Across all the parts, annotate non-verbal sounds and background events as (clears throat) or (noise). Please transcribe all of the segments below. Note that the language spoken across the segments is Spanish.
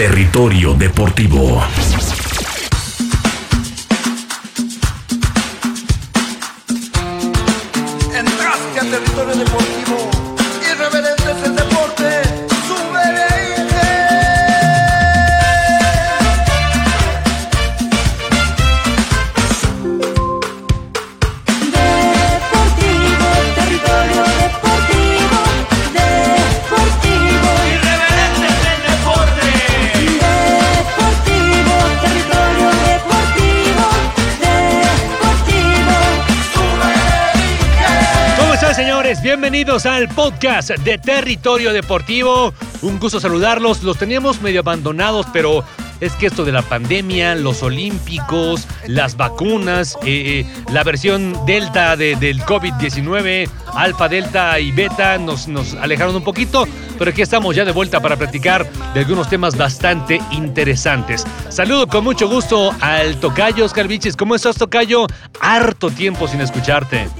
Territorio Deportivo. Bienvenidos al podcast de Territorio Deportivo. Un gusto saludarlos. Los teníamos medio abandonados, pero es que esto de la pandemia, los olímpicos, las vacunas, eh, eh, la versión delta de- del COVID-19, alfa, delta y beta nos, nos alejaron un poquito, pero aquí estamos ya de vuelta para platicar de algunos temas bastante interesantes. Saludo con mucho gusto al Tocayo Oscar Viches. ¿Cómo estás, Tocayo? Harto tiempo sin escucharte.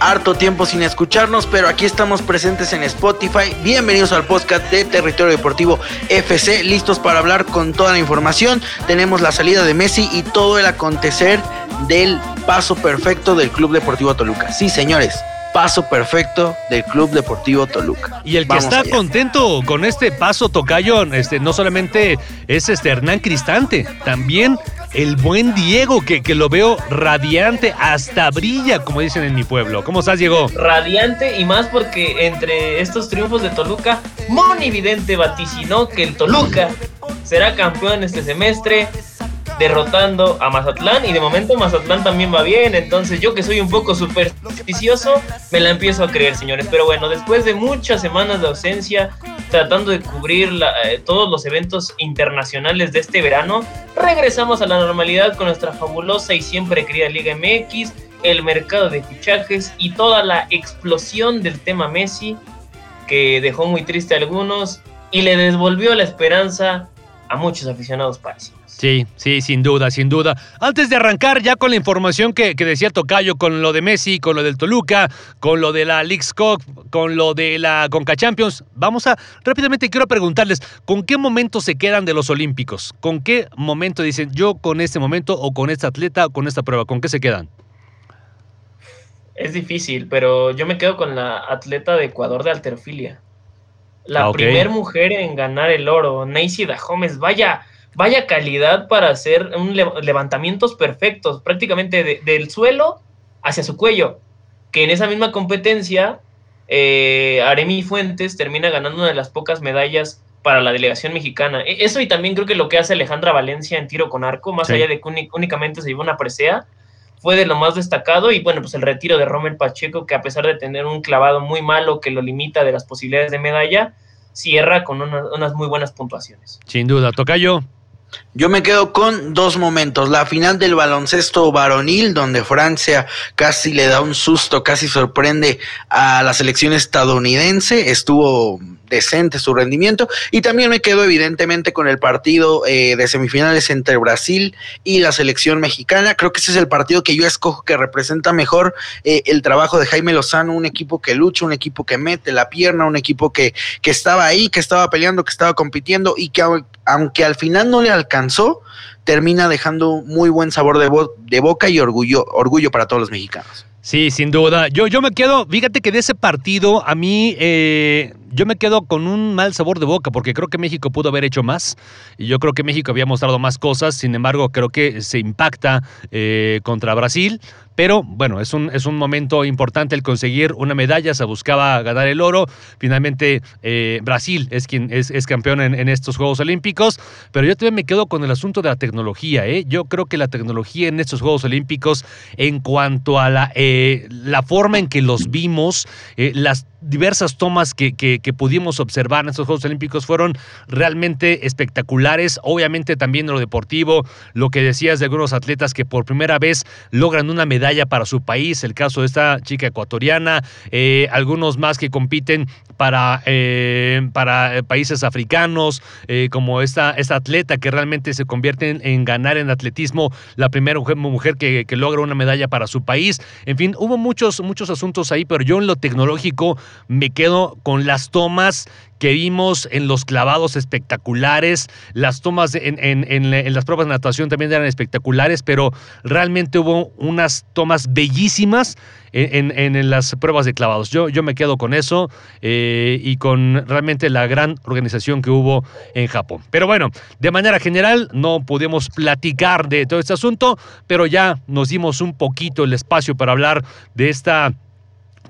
Harto tiempo sin escucharnos, pero aquí estamos presentes en Spotify. Bienvenidos al podcast de Territorio Deportivo FC, listos para hablar con toda la información. Tenemos la salida de Messi y todo el acontecer del paso perfecto del Club Deportivo Toluca. Sí, señores, paso perfecto del Club Deportivo Toluca. Y el que Vamos está allá. contento con este paso tocayo, este, no solamente es este Hernán Cristante, también el buen Diego, que, que lo veo radiante, hasta brilla, como dicen en mi pueblo. ¿Cómo estás, Diego? Radiante y más porque entre estos triunfos de Toluca, Moni Vidente vaticinó que el Toluca será campeón este semestre, derrotando a Mazatlán. Y de momento Mazatlán también va bien. Entonces, yo que soy un poco supersticioso, me la empiezo a creer, señores. Pero bueno, después de muchas semanas de ausencia, tratando de cubrir eh, todos los eventos internacionales de este verano, regresamos a la normalidad con nuestra fabulosa y siempre querida Liga MX, el mercado de fichajes y toda la explosión del tema Messi que dejó muy triste a algunos y le devolvió la esperanza a muchos aficionados parisinos. Sí, sí, sin duda, sin duda. Antes de arrancar ya con la información que, que decía Tocayo, con lo de Messi, con lo del Toluca, con lo de la League's Cup, con lo de la Conca Champions, vamos a rápidamente quiero preguntarles, ¿con qué momento se quedan de los Olímpicos? ¿Con qué momento dicen yo con este momento o con este atleta o con esta prueba? ¿Con qué se quedan? Es difícil, pero yo me quedo con la atleta de Ecuador de alterofilia. La Ah, primer mujer en ganar el oro, Neisy Dahomes, vaya, vaya calidad para hacer un le- levantamientos perfectos, prácticamente de- del suelo hacia su cuello. Que en esa misma competencia, eh, Aremi Fuentes termina ganando una de las pocas medallas para la delegación mexicana. E- Eso y también creo que lo que hace Alejandra Valencia en tiro con arco, más Sí. allá de que únicamente se llevó una presea, fue de lo más destacado y bueno, pues el retiro de Rommel Pacheco, que a pesar de tener un clavado muy malo que lo limita de las posibilidades de medalla, cierra con una- unas muy buenas puntuaciones. Sin duda, Tocayo. Yo me quedo con dos momentos. La final del baloncesto varonil, donde Francia casi le da un susto, casi sorprende a la selección estadounidense. Estuvo decente su rendimiento. Y también me quedo evidentemente con el partido eh, de semifinales entre Brasil y la selección mexicana. Creo que ese es el partido que yo escojo que representa mejor eh, el trabajo de Jaime Lozano, un equipo que lucha, un equipo que mete la pierna, un equipo que, que estaba ahí, que estaba peleando, que estaba compitiendo y que au- aunque al final no le alcanzó, termina dejando muy buen sabor de, de boca y orgullo, orgullo para todos los mexicanos. Sí, sin duda. Yo, yo me quedo, fíjate que de ese partido a mí, eh, yo me quedo con un mal sabor de boca porque creo que México pudo haber hecho más y yo creo que México había mostrado más cosas, sin embargo creo que se impacta eh, contra Brasil, pero bueno, es un, es un momento importante el conseguir una medalla, se buscaba ganar el oro, finalmente eh, Brasil es quien es, es campeón en, estos Juegos Olímpicos, pero yo también me quedo con el asunto de la tecnología, ¿eh? yo creo que la tecnología en estos Juegos Olímpicos en cuanto a la, la forma en que los vimos, las diversas tomas que, que, pudimos observar en estos Juegos Olímpicos fueron realmente espectaculares. Obviamente también lo deportivo, lo que decías de algunos atletas que por primera vez logran una medalla para su país, el caso de esta chica ecuatoriana, eh, algunos más que compiten para, eh, para países africanos, eh, como esta, esta atleta que realmente se convierte en, en ganar en atletismo, la primera mujer, mujer que, que, logra una medalla para su país. En fin, hubo muchos, muchos asuntos ahí, pero yo en lo tecnológico me quedo con las tomas que vimos en los clavados espectaculares, las tomas en, las pruebas de natación también eran espectaculares, pero realmente hubo unas tomas bellísimas en las pruebas de clavados. Yo, yo me quedo con eso eh, y con realmente la gran organización que hubo en Japón. Pero bueno, de manera general no pudimos platicar de todo este asunto, pero ya nos dimos un poquito el espacio para hablar de esta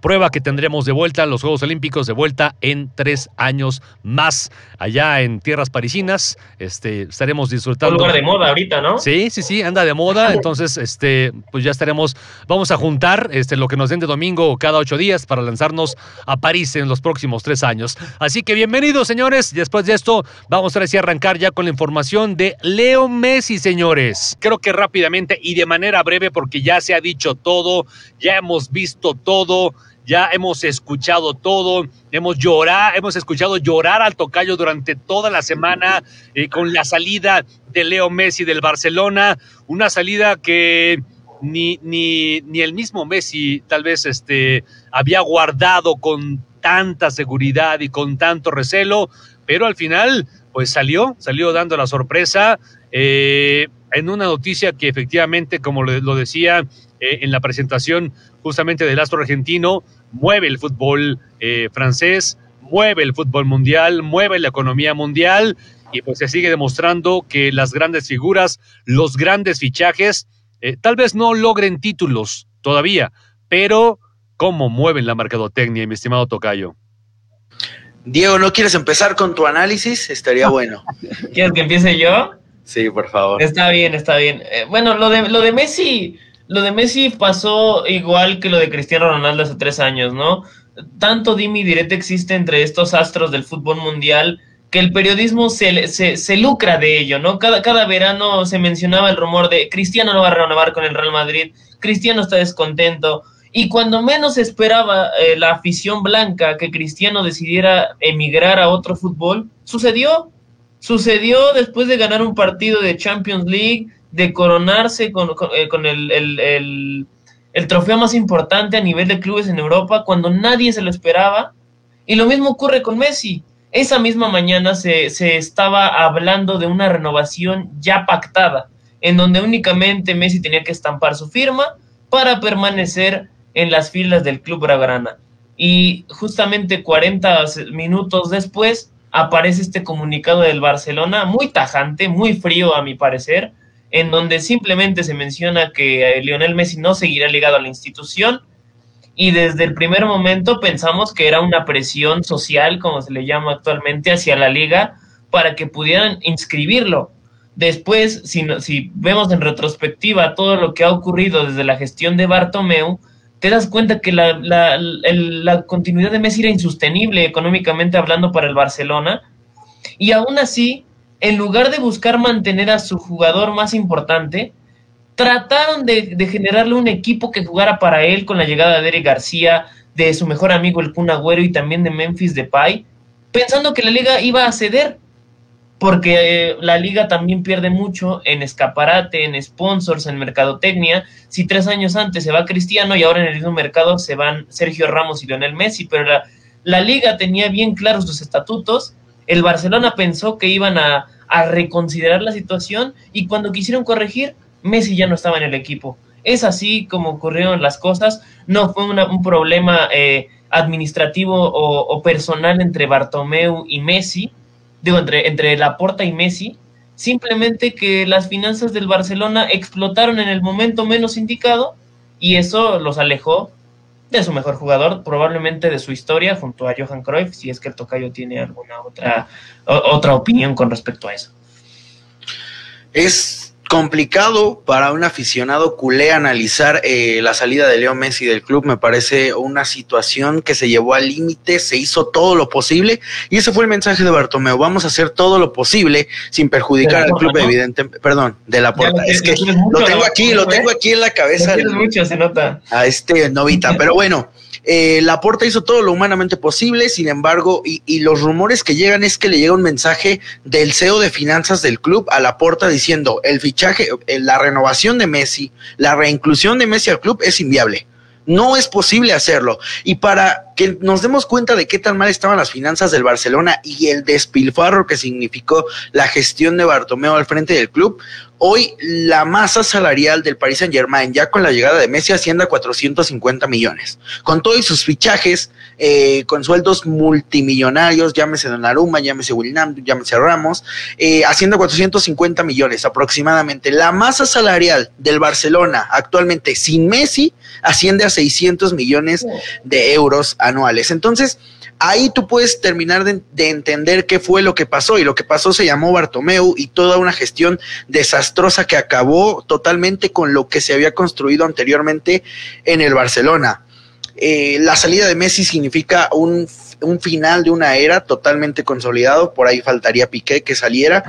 prueba que tendremos de vuelta, los Juegos Olímpicos de vuelta en tres años más, allá en tierras parisinas. Este, estaremos Un disfrutando. lugar de moda ahorita, ¿no? Sí, sí, sí, anda de moda. Entonces, este, pues ya estaremos, vamos a juntar este, lo que nos den de domingo cada ocho días para lanzarnos a París en los próximos tres años. Así que bienvenidos, señores. Después de esto, vamos a a arrancar ya con la información de Leo Messi, señores. Creo que rápidamente y de manera breve, porque ya se ha dicho todo, ya hemos visto todo. Ya hemos escuchado todo, hemos llorado, hemos escuchado llorar al tocayo durante toda la semana eh, con la salida de Leo Messi del Barcelona, una salida que ni, ni, ni el mismo Messi tal vez este, había guardado con tanta seguridad y con tanto recelo, pero al final pues salió, salió dando la sorpresa eh, en una noticia que efectivamente, como lo, decía eh, en la presentación justamente del astro argentino, mueve el fútbol eh, francés, mueve el fútbol mundial, mueve la economía mundial y pues se sigue demostrando que las grandes figuras, los grandes fichajes, eh, tal vez no logren títulos todavía, pero cómo mueven la mercadotecnia, mi estimado Tocayo. Diego, ¿no quieres empezar con tu análisis? Estaría (laughs) bueno. ¿Quieres que empiece yo? Sí, por favor. Está bien, está bien. Eh, bueno, lo de, lo de Messi, lo de Messi pasó igual que lo de Cristiano Ronaldo hace tres años, ¿no? Tanto dimi direte existe entre estos astros del fútbol mundial que el periodismo se, se, se lucra de ello, ¿no? Cada, cada verano se mencionaba el rumor de Cristiano no va a renovar con el Real Madrid, Cristiano está descontento. Y cuando menos esperaba eh, la afición blanca que Cristiano decidiera emigrar a otro fútbol, sucedió. Sucedió después de ganar un partido de Champions League, de coronarse con, con, eh, el, el, el, trofeo más importante a nivel de clubes en Europa, cuando nadie se lo esperaba. Y lo mismo ocurre con Messi. Esa misma mañana se, se estaba hablando de una renovación ya pactada, en donde únicamente Messi tenía que estampar su firma para permanecer en las filas del club Bragrana. Y justamente 40 minutos después aparece este comunicado del Barcelona, muy tajante, muy frío a mi parecer, en donde simplemente se menciona que Lionel Messi no seguirá ligado a la institución y desde el primer momento pensamos que era una presión social, como se le llama actualmente, hacia la liga para que pudieran inscribirlo. Después, si, si vemos en retrospectiva todo lo que ha ocurrido desde la gestión de Bartomeu, te das cuenta que la, la, la, continuidad de Messi era insostenible económicamente hablando para el Barcelona. Y aún así, en lugar de buscar mantener a su jugador más importante, trataron de, generarle un equipo que jugara para él con la llegada de Eric García, de su mejor amigo el Kun Agüero y también de Memphis Depay, pensando que la liga iba a ceder, porque eh, la liga también pierde mucho en escaparate, en sponsors, en mercadotecnia. Si tres años antes se va Cristiano y ahora en el mismo mercado se van Sergio Ramos y Lionel Messi, pero la, la liga tenía bien claros sus estatutos. El Barcelona pensó que iban a, a reconsiderar la situación y cuando quisieron corregir, Messi ya no estaba en el equipo. Es así como ocurrieron las cosas. No fue un problema eh, administrativo o, o, personal entre Bartomeu y Messi, digo, entre, entre Laporta y Messi. Simplemente que las finanzas del Barcelona explotaron en el momento menos indicado y eso los alejó de su mejor jugador, probablemente de su historia, junto a Johan Cruyff, si es que el tocayo tiene alguna otra, otra opinión con respecto a eso. Es complicado para un aficionado culé analizar eh, la salida de Leo Messi del club. Me parece una situación que se llevó al límite, se hizo todo lo posible y ese fue el mensaje de Bartomeu. Vamos a hacer todo lo posible sin perjudicar al club, ¿no? evidentemente. Perdón, de la puerta. Es que lo tengo aquí, lo tengo aquí en la cabeza. Mucho, se nota. A este novita, pero bueno. Eh, Laporta hizo todo lo humanamente posible, sin embargo, y, los rumores que llegan es que le llega un mensaje del CEO de finanzas del club a Laporta diciendo el fichaje, la renovación de Messi, la reinclusión de Messi al club es inviable. No es posible hacerlo. Y para que nos demos cuenta de qué tan mal estaban las finanzas del Barcelona y el despilfarro que significó la gestión de Bartomeu al frente del club, hoy la masa salarial del Paris Saint Germain, ya con la llegada de Messi, asciende a 450 millones. Con todos sus fichajes, eh, con sueldos multimillonarios, llámese Donnarumma, llámese William, llámese Ramos, eh, asciende a 450 millones aproximadamente. La masa salarial del Barcelona actualmente sin Messi asciende a 600 millones de euros anuales. Entonces, ahí tú puedes terminar de, de, entender qué fue lo que pasó y lo que pasó se llamó Bartomeu y toda una gestión desastrosa que acabó totalmente con lo que se había construido anteriormente en el Barcelona. Eh, la salida de Messi significa un, un final de una era totalmente consolidado, por ahí faltaría Piqué que saliera,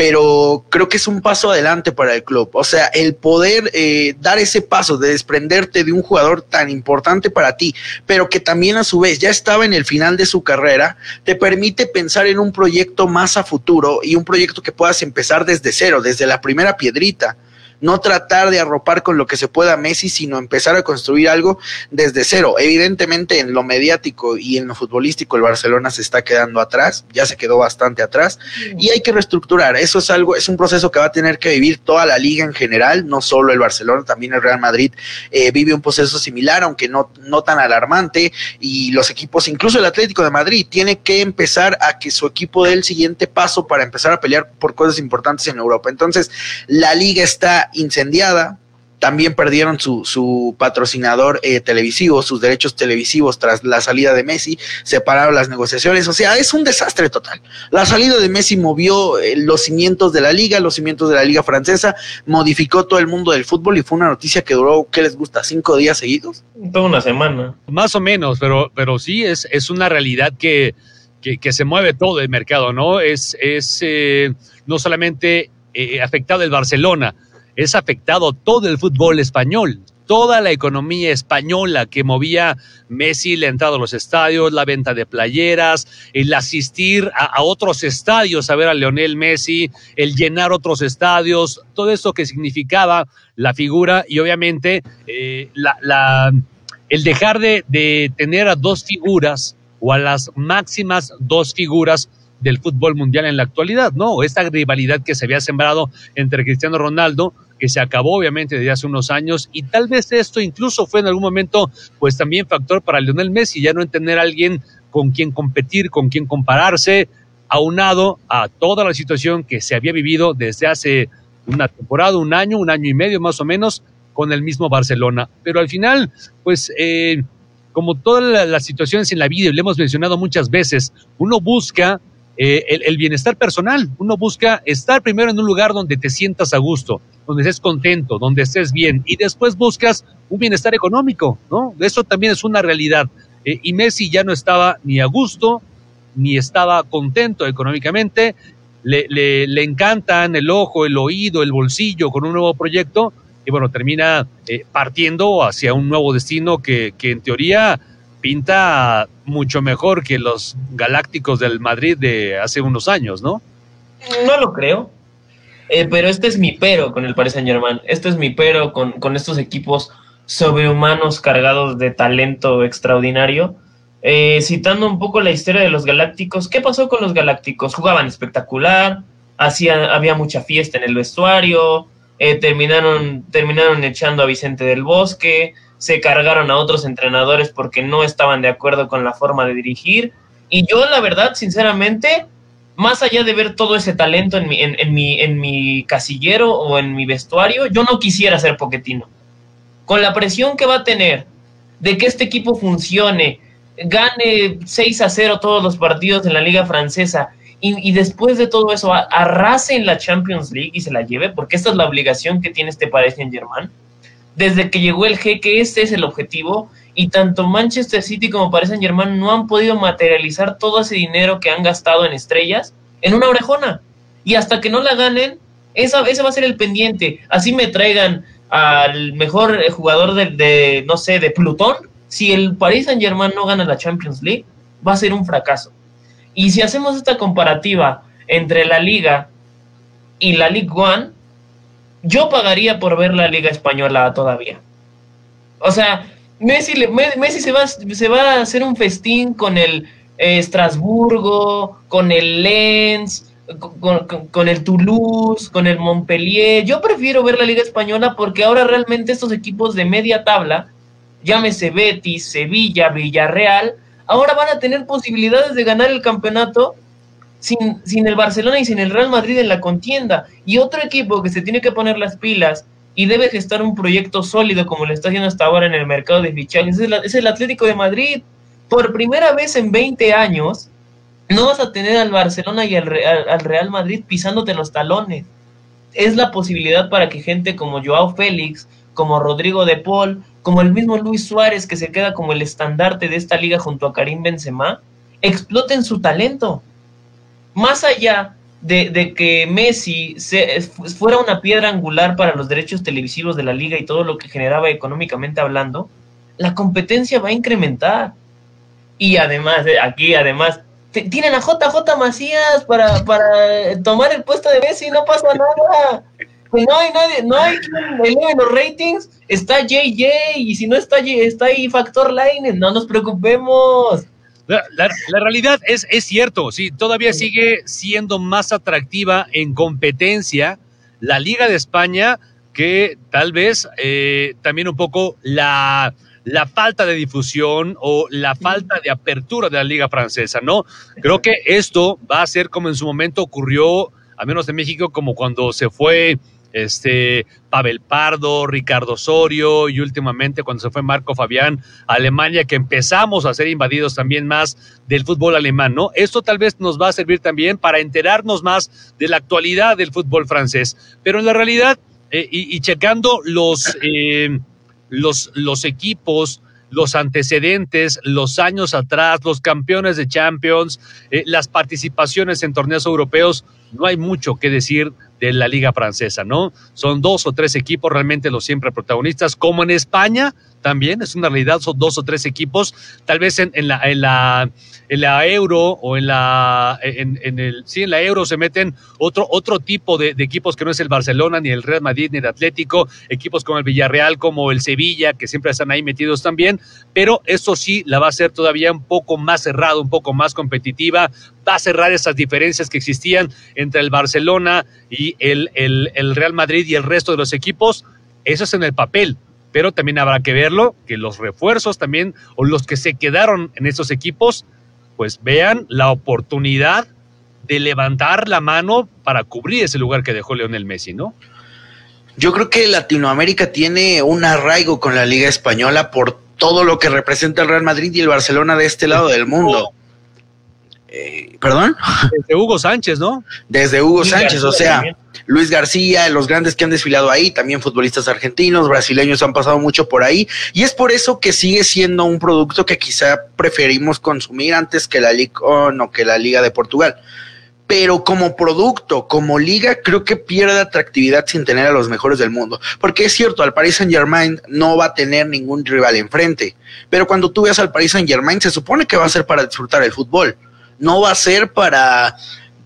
pero creo que es un paso adelante para el club. O sea, el poder eh, dar ese paso de desprenderte de un jugador tan importante para ti, pero que también a su vez ya estaba en el final de su carrera, te permite pensar en un proyecto más a futuro y un proyecto que puedas empezar desde cero, desde la primera piedrita no tratar de arropar con lo que se pueda Messi, sino empezar a construir algo desde cero. Evidentemente en lo mediático y en lo futbolístico el Barcelona se está quedando atrás, ya se quedó bastante atrás y hay que reestructurar. Eso es algo, es un proceso que va a tener que vivir toda la liga en general, no solo el Barcelona, también el Real Madrid eh, vive un proceso similar, aunque no, no tan alarmante y los equipos, incluso el Atlético de Madrid, tiene que empezar a que su equipo dé el siguiente paso para empezar a pelear por cosas importantes en Europa. Entonces, la liga está incendiada. También perdieron su, su patrocinador eh, televisivo, sus derechos televisivos tras la salida de Messi, separaron las negociaciones, o sea, es un desastre total. La salida de Messi movió eh, los cimientos de la liga, los cimientos de la liga francesa, modificó todo el mundo del fútbol y fue una noticia que duró, ¿qué les gusta? ¿Cinco días seguidos? Toda una semana. Más o menos, pero, pero sí es, es una realidad que, que, que se mueve todo el mercado, ¿no? Es, es eh, no solamente eh, afectado el Barcelona, es afectado todo el fútbol español, toda la economía española que movía Messi, la entrada a los estadios, la venta de playeras, el asistir a, otros estadios a ver a Leonel Messi, el llenar otros estadios, todo eso que significaba la figura y obviamente eh, el dejar de, de tener a dos figuras o a las máximas dos figuras del fútbol mundial en la actualidad, ¿no? Esta rivalidad que se había sembrado entre Cristiano Ronaldo, que se acabó obviamente desde hace unos años, y tal vez esto incluso fue en algún momento, pues también factor para Lionel Messi, ya no en tener a alguien con quien competir, con quien compararse, aunado a toda la situación que se había vivido desde hace una temporada, un año, un año y medio más o menos, con el mismo Barcelona. Pero al final, pues... Eh, como todas las situaciones en la vida, y lo hemos mencionado muchas veces, uno busca eh, el, bienestar personal. Uno busca estar primero en un lugar donde te sientas a gusto, donde estés contento, donde estés bien, y después buscas un bienestar económico, ¿no? Eso también es una realidad. Eh, y Messi ya no estaba ni a gusto, ni estaba contento económicamente. Le, le, le, encantan el ojo, el oído, el bolsillo con un nuevo proyecto y bueno, termina eh, partiendo hacia un nuevo destino que, que en teoría pinta mucho mejor que los Galácticos del Madrid de hace unos años, ¿no? No lo creo. Eh, pero este es mi pero con el Paris Saint Germain. Este es mi pero con, con estos equipos sobrehumanos cargados de talento extraordinario. Eh, citando un poco la historia de los Galácticos, ¿qué pasó con los Galácticos? Jugaban espectacular, hacía, había mucha fiesta en el vestuario, eh, terminaron, terminaron echando a Vicente del Bosque, se cargaron a otros entrenadores porque no estaban de acuerdo con la forma de dirigir. Y yo, la verdad, sinceramente, más allá de ver todo ese talento en mi, en, en mi, en mi casillero o en mi vestuario, yo no quisiera ser Poquetino. Con la presión que va a tener de que este equipo funcione, gane 6 a 0 todos los partidos en la liga francesa y, después de todo eso arrase en la Champions League y se la lleve, porque esta es la obligación que tiene este Paris Saint Germain. Desde que llegó el jeque, este es el objetivo, y tanto Manchester City como Paris Saint Germain no han podido materializar todo ese dinero que han gastado en estrellas en una orejona. Y hasta que no la ganen, esa, ese va a ser el pendiente. Así me traigan al mejor jugador de, de no sé, de Plutón. Si el Paris Saint Germain no gana la Champions League, va a ser un fracaso. Y si hacemos esta comparativa entre la liga y la League One, yo pagaría por ver la liga española todavía. O sea, Messi, Messi se, va, se va a hacer un festín con el eh, Estrasburgo, con el Lens, con el Toulouse, con el Montpellier. Yo prefiero ver la Liga Española porque ahora realmente estos equipos de media tabla, llámese Betis, Sevilla, Villarreal, ahora van a tener posibilidades de ganar el campeonato sin, sin el Barcelona y sin el Real Madrid en la contienda. Y otro equipo que se tiene que poner las pilas y debe gestar un proyecto sólido como lo está haciendo hasta ahora en el mercado de fichajes es es el Atlético de Madrid. Por primera vez en 20 años, no vas a tener al Barcelona y al Real, al Real Madrid pisándote los talones. Es la posibilidad para que gente como Joao Félix, como Rodrigo de Paul, como el mismo Luis Suárez, que se queda como el estandarte de esta liga junto a Karim Benzema, exploten su talento. Más allá de, de que Messi se- fuera una piedra angular para los derechos televisivos de la liga y todo lo que generaba económicamente hablando, la competencia va a incrementar. Y además, eh, aquí además, tienen a JJ Macías para, para tomar el puesto de Messi, no pasa nada. No hay nadie, no hay quien los ratings, está JJ, y si no está, está ahí Factor Line, no nos preocupemos. La, la- la realidad es, es cierto, sí, todavía sigue siendo más atractiva en competencia la Liga de España que tal vez eh, también un poco la, la falta de difusión o la falta de apertura de la Liga Francesa, ¿no? Creo que esto va a ser como en su momento ocurrió, al menos en México, como cuando se fue este Pavel Pardo, Ricardo Osorio y últimamente cuando se fue Marco Fabián a Alemania, que empezamos a ser invadidos también más del fútbol alemán, ¿no? Esto tal vez nos va a servir también para enterarnos más de la actualidad del fútbol francés, pero en la realidad, eh, y, checando los, eh, los, los equipos, los antecedentes, los años atrás, los campeones de Champions, eh, las participaciones en torneos europeos, no hay mucho que decir de la liga francesa, ¿no? Son dos o tres equipos realmente los siempre protagonistas, como en España también, es una realidad, son dos o tres equipos, tal vez en, en la, en, la, euro o en la, en, el, sí, en la euro se meten otro, otro tipo de, equipos que no es el Barcelona, ni el Real Madrid, ni el Atlético, equipos como el Villarreal, como el Sevilla, que siempre están ahí metidos también, pero esto sí la va a hacer todavía un poco más cerrado, un poco más competitiva, va a cerrar esas diferencias que existían entre el Barcelona y el, el Real Madrid y el resto de los equipos, eso es en el papel, pero también habrá que verlo, que los refuerzos también, o los que se quedaron en esos equipos, pues vean la oportunidad de levantar la mano para cubrir ese lugar que dejó Leonel Messi, ¿no? Yo creo que Latinoamérica tiene un arraigo con la Liga Española por todo lo que representa el Real Madrid y el Barcelona de este lado del mundo. Eh, ¿Perdón? (laughs) Desde Hugo Sánchez, ¿no? Desde Hugo Luis Sánchez, García o sea, también. Luis García, los grandes que han desfilado ahí, también futbolistas argentinos, brasileños han pasado mucho por ahí, y es por eso que sigue siendo un producto que quizá preferimos consumir antes que la Liga o que la Liga de Portugal. Pero como producto, como liga, creo que pierde atractividad sin tener a los mejores del mundo. Porque es cierto, al Paris Saint Germain no va a tener ningún rival enfrente. Pero cuando tú veas al Paris Saint Germain, se supone que va a ser para disfrutar el fútbol. No va a ser para,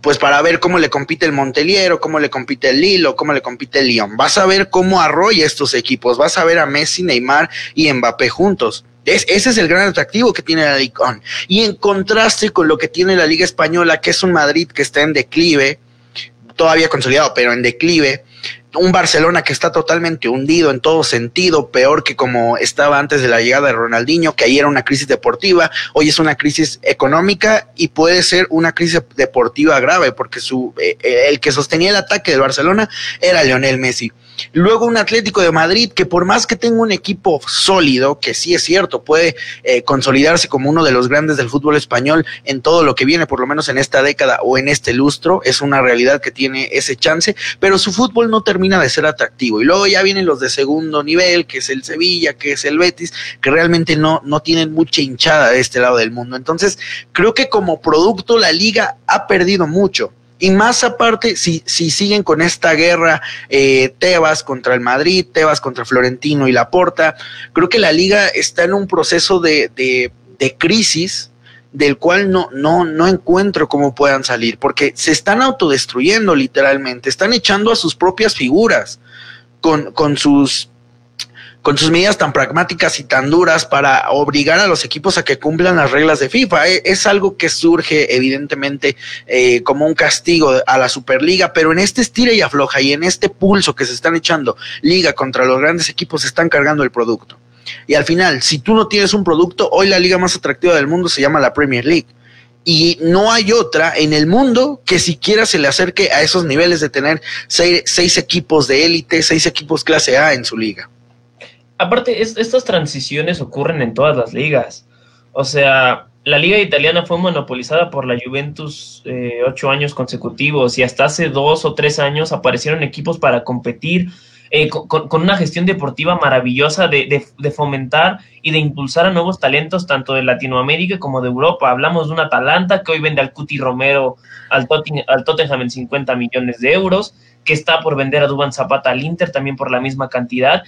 pues para ver cómo le compite el Montelier o cómo le compite el Lille o cómo le compite el Lyon. Vas a ver cómo arrolla estos equipos. Vas a ver a Messi, Neymar y Mbappé juntos. Es, ese es el gran atractivo que tiene la Liga. Y en contraste con lo que tiene la Liga Española, que es un Madrid que está en declive, todavía consolidado, pero en declive. Un Barcelona que está totalmente hundido en todo sentido, peor que como estaba antes de la llegada de Ronaldinho, que ahí era una crisis deportiva, hoy es una crisis económica y puede ser una crisis deportiva grave, porque su, eh, el que sostenía el ataque del Barcelona era Lionel Messi. Luego un Atlético de Madrid que por más que tenga un equipo sólido, que sí es cierto, puede eh, consolidarse como uno de los grandes del fútbol español en todo lo que viene, por lo menos en esta década o en este lustro, es una realidad que tiene ese chance, pero su fútbol no termina de ser atractivo. Y luego ya vienen los de segundo nivel, que es el Sevilla, que es el Betis, que realmente no, no tienen mucha hinchada de este lado del mundo. Entonces, creo que como producto la liga ha perdido mucho. Y más aparte, si, si siguen con esta guerra, eh, Tebas contra el Madrid, Tebas contra Florentino y Laporta, creo que la liga está en un proceso de, de, de crisis del cual no, no, no encuentro cómo puedan salir, porque se están autodestruyendo literalmente, están echando a sus propias figuras con, con sus con sus medidas tan pragmáticas y tan duras para obligar a los equipos a que cumplan las reglas de FIFA. E- Es algo que surge evidentemente eh, como un castigo a la Superliga, pero en este estira y afloja y en este pulso que se están echando liga contra los grandes equipos se están cargando el producto. Y al final, si tú no tienes un producto, hoy la liga más atractiva del mundo se llama la Premier League. Y no hay otra en el mundo que siquiera se le acerque a esos niveles de tener seis, seis equipos de élite, seis equipos clase A en su liga. Aparte, es- estas transiciones ocurren en todas las ligas. O sea, la liga italiana fue monopolizada por la Juventus eh, ocho años consecutivos y hasta hace dos o tres años aparecieron equipos para competir eh, con, una gestión deportiva maravillosa de, de- fomentar y de impulsar a nuevos talentos tanto de Latinoamérica como de Europa. Hablamos de un Atalanta que hoy vende al Cuti Romero al, Totten- al Tottenham en 50 millones de euros, que está por vender a Duban Zapata al Inter también por la misma cantidad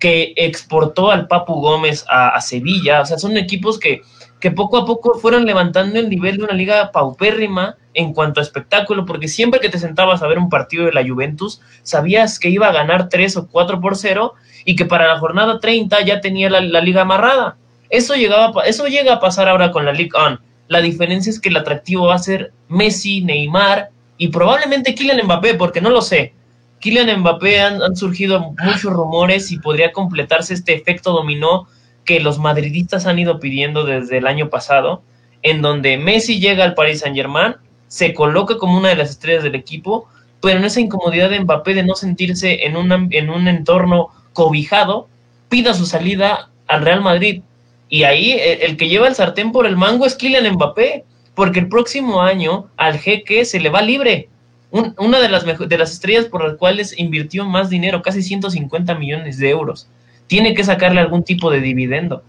que exportó al Papu Gómez a, Sevilla. O sea, son equipos que, que poco a poco fueron levantando el nivel de una liga paupérrima en cuanto a espectáculo, porque siempre que te sentabas a ver un partido de la Juventus, sabías que iba a ganar 3 o 4 por 0 y que para la jornada 30 ya tenía la, la liga amarrada. Eso, llegaba, eso llega a pasar ahora con la Ligue 1. La diferencia es que el atractivo va a ser Messi, Neymar y probablemente Kylian Mbappé, porque no lo sé. Kylian Mbappé han, surgido muchos rumores y podría completarse este efecto dominó que los madridistas han ido pidiendo desde el año pasado, en donde Messi llega al Paris Saint Germain, se coloca como una de las estrellas del equipo, pero en esa incomodidad de Mbappé de no sentirse en en un entorno cobijado, pida su salida al Real Madrid. Y ahí el, el que lleva el sartén por el mango es Kylian Mbappé, porque el próximo año al jeque se le va libre. Un- una de las, de las estrellas por las cuales invirtió más dinero, casi 150 millones de euros, tiene que sacarle algún tipo de dividendo.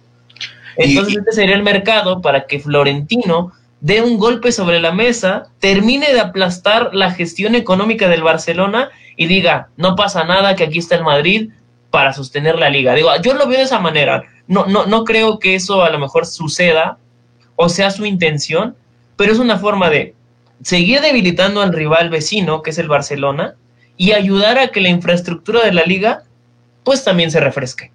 Entonces Y- este sería el mercado para que Florentino dé un golpe sobre la mesa, termine de aplastar la gestión económica del Barcelona y diga, no pasa nada, que aquí está el Madrid para sostener la liga. Digo, yo lo veo de esa manera. No, no, no creo que eso a lo mejor suceda o sea su intención, pero es una forma de seguir debilitando al rival vecino, que es el Barcelona, y ayudar a que la infraestructura de la liga pues también se refresque.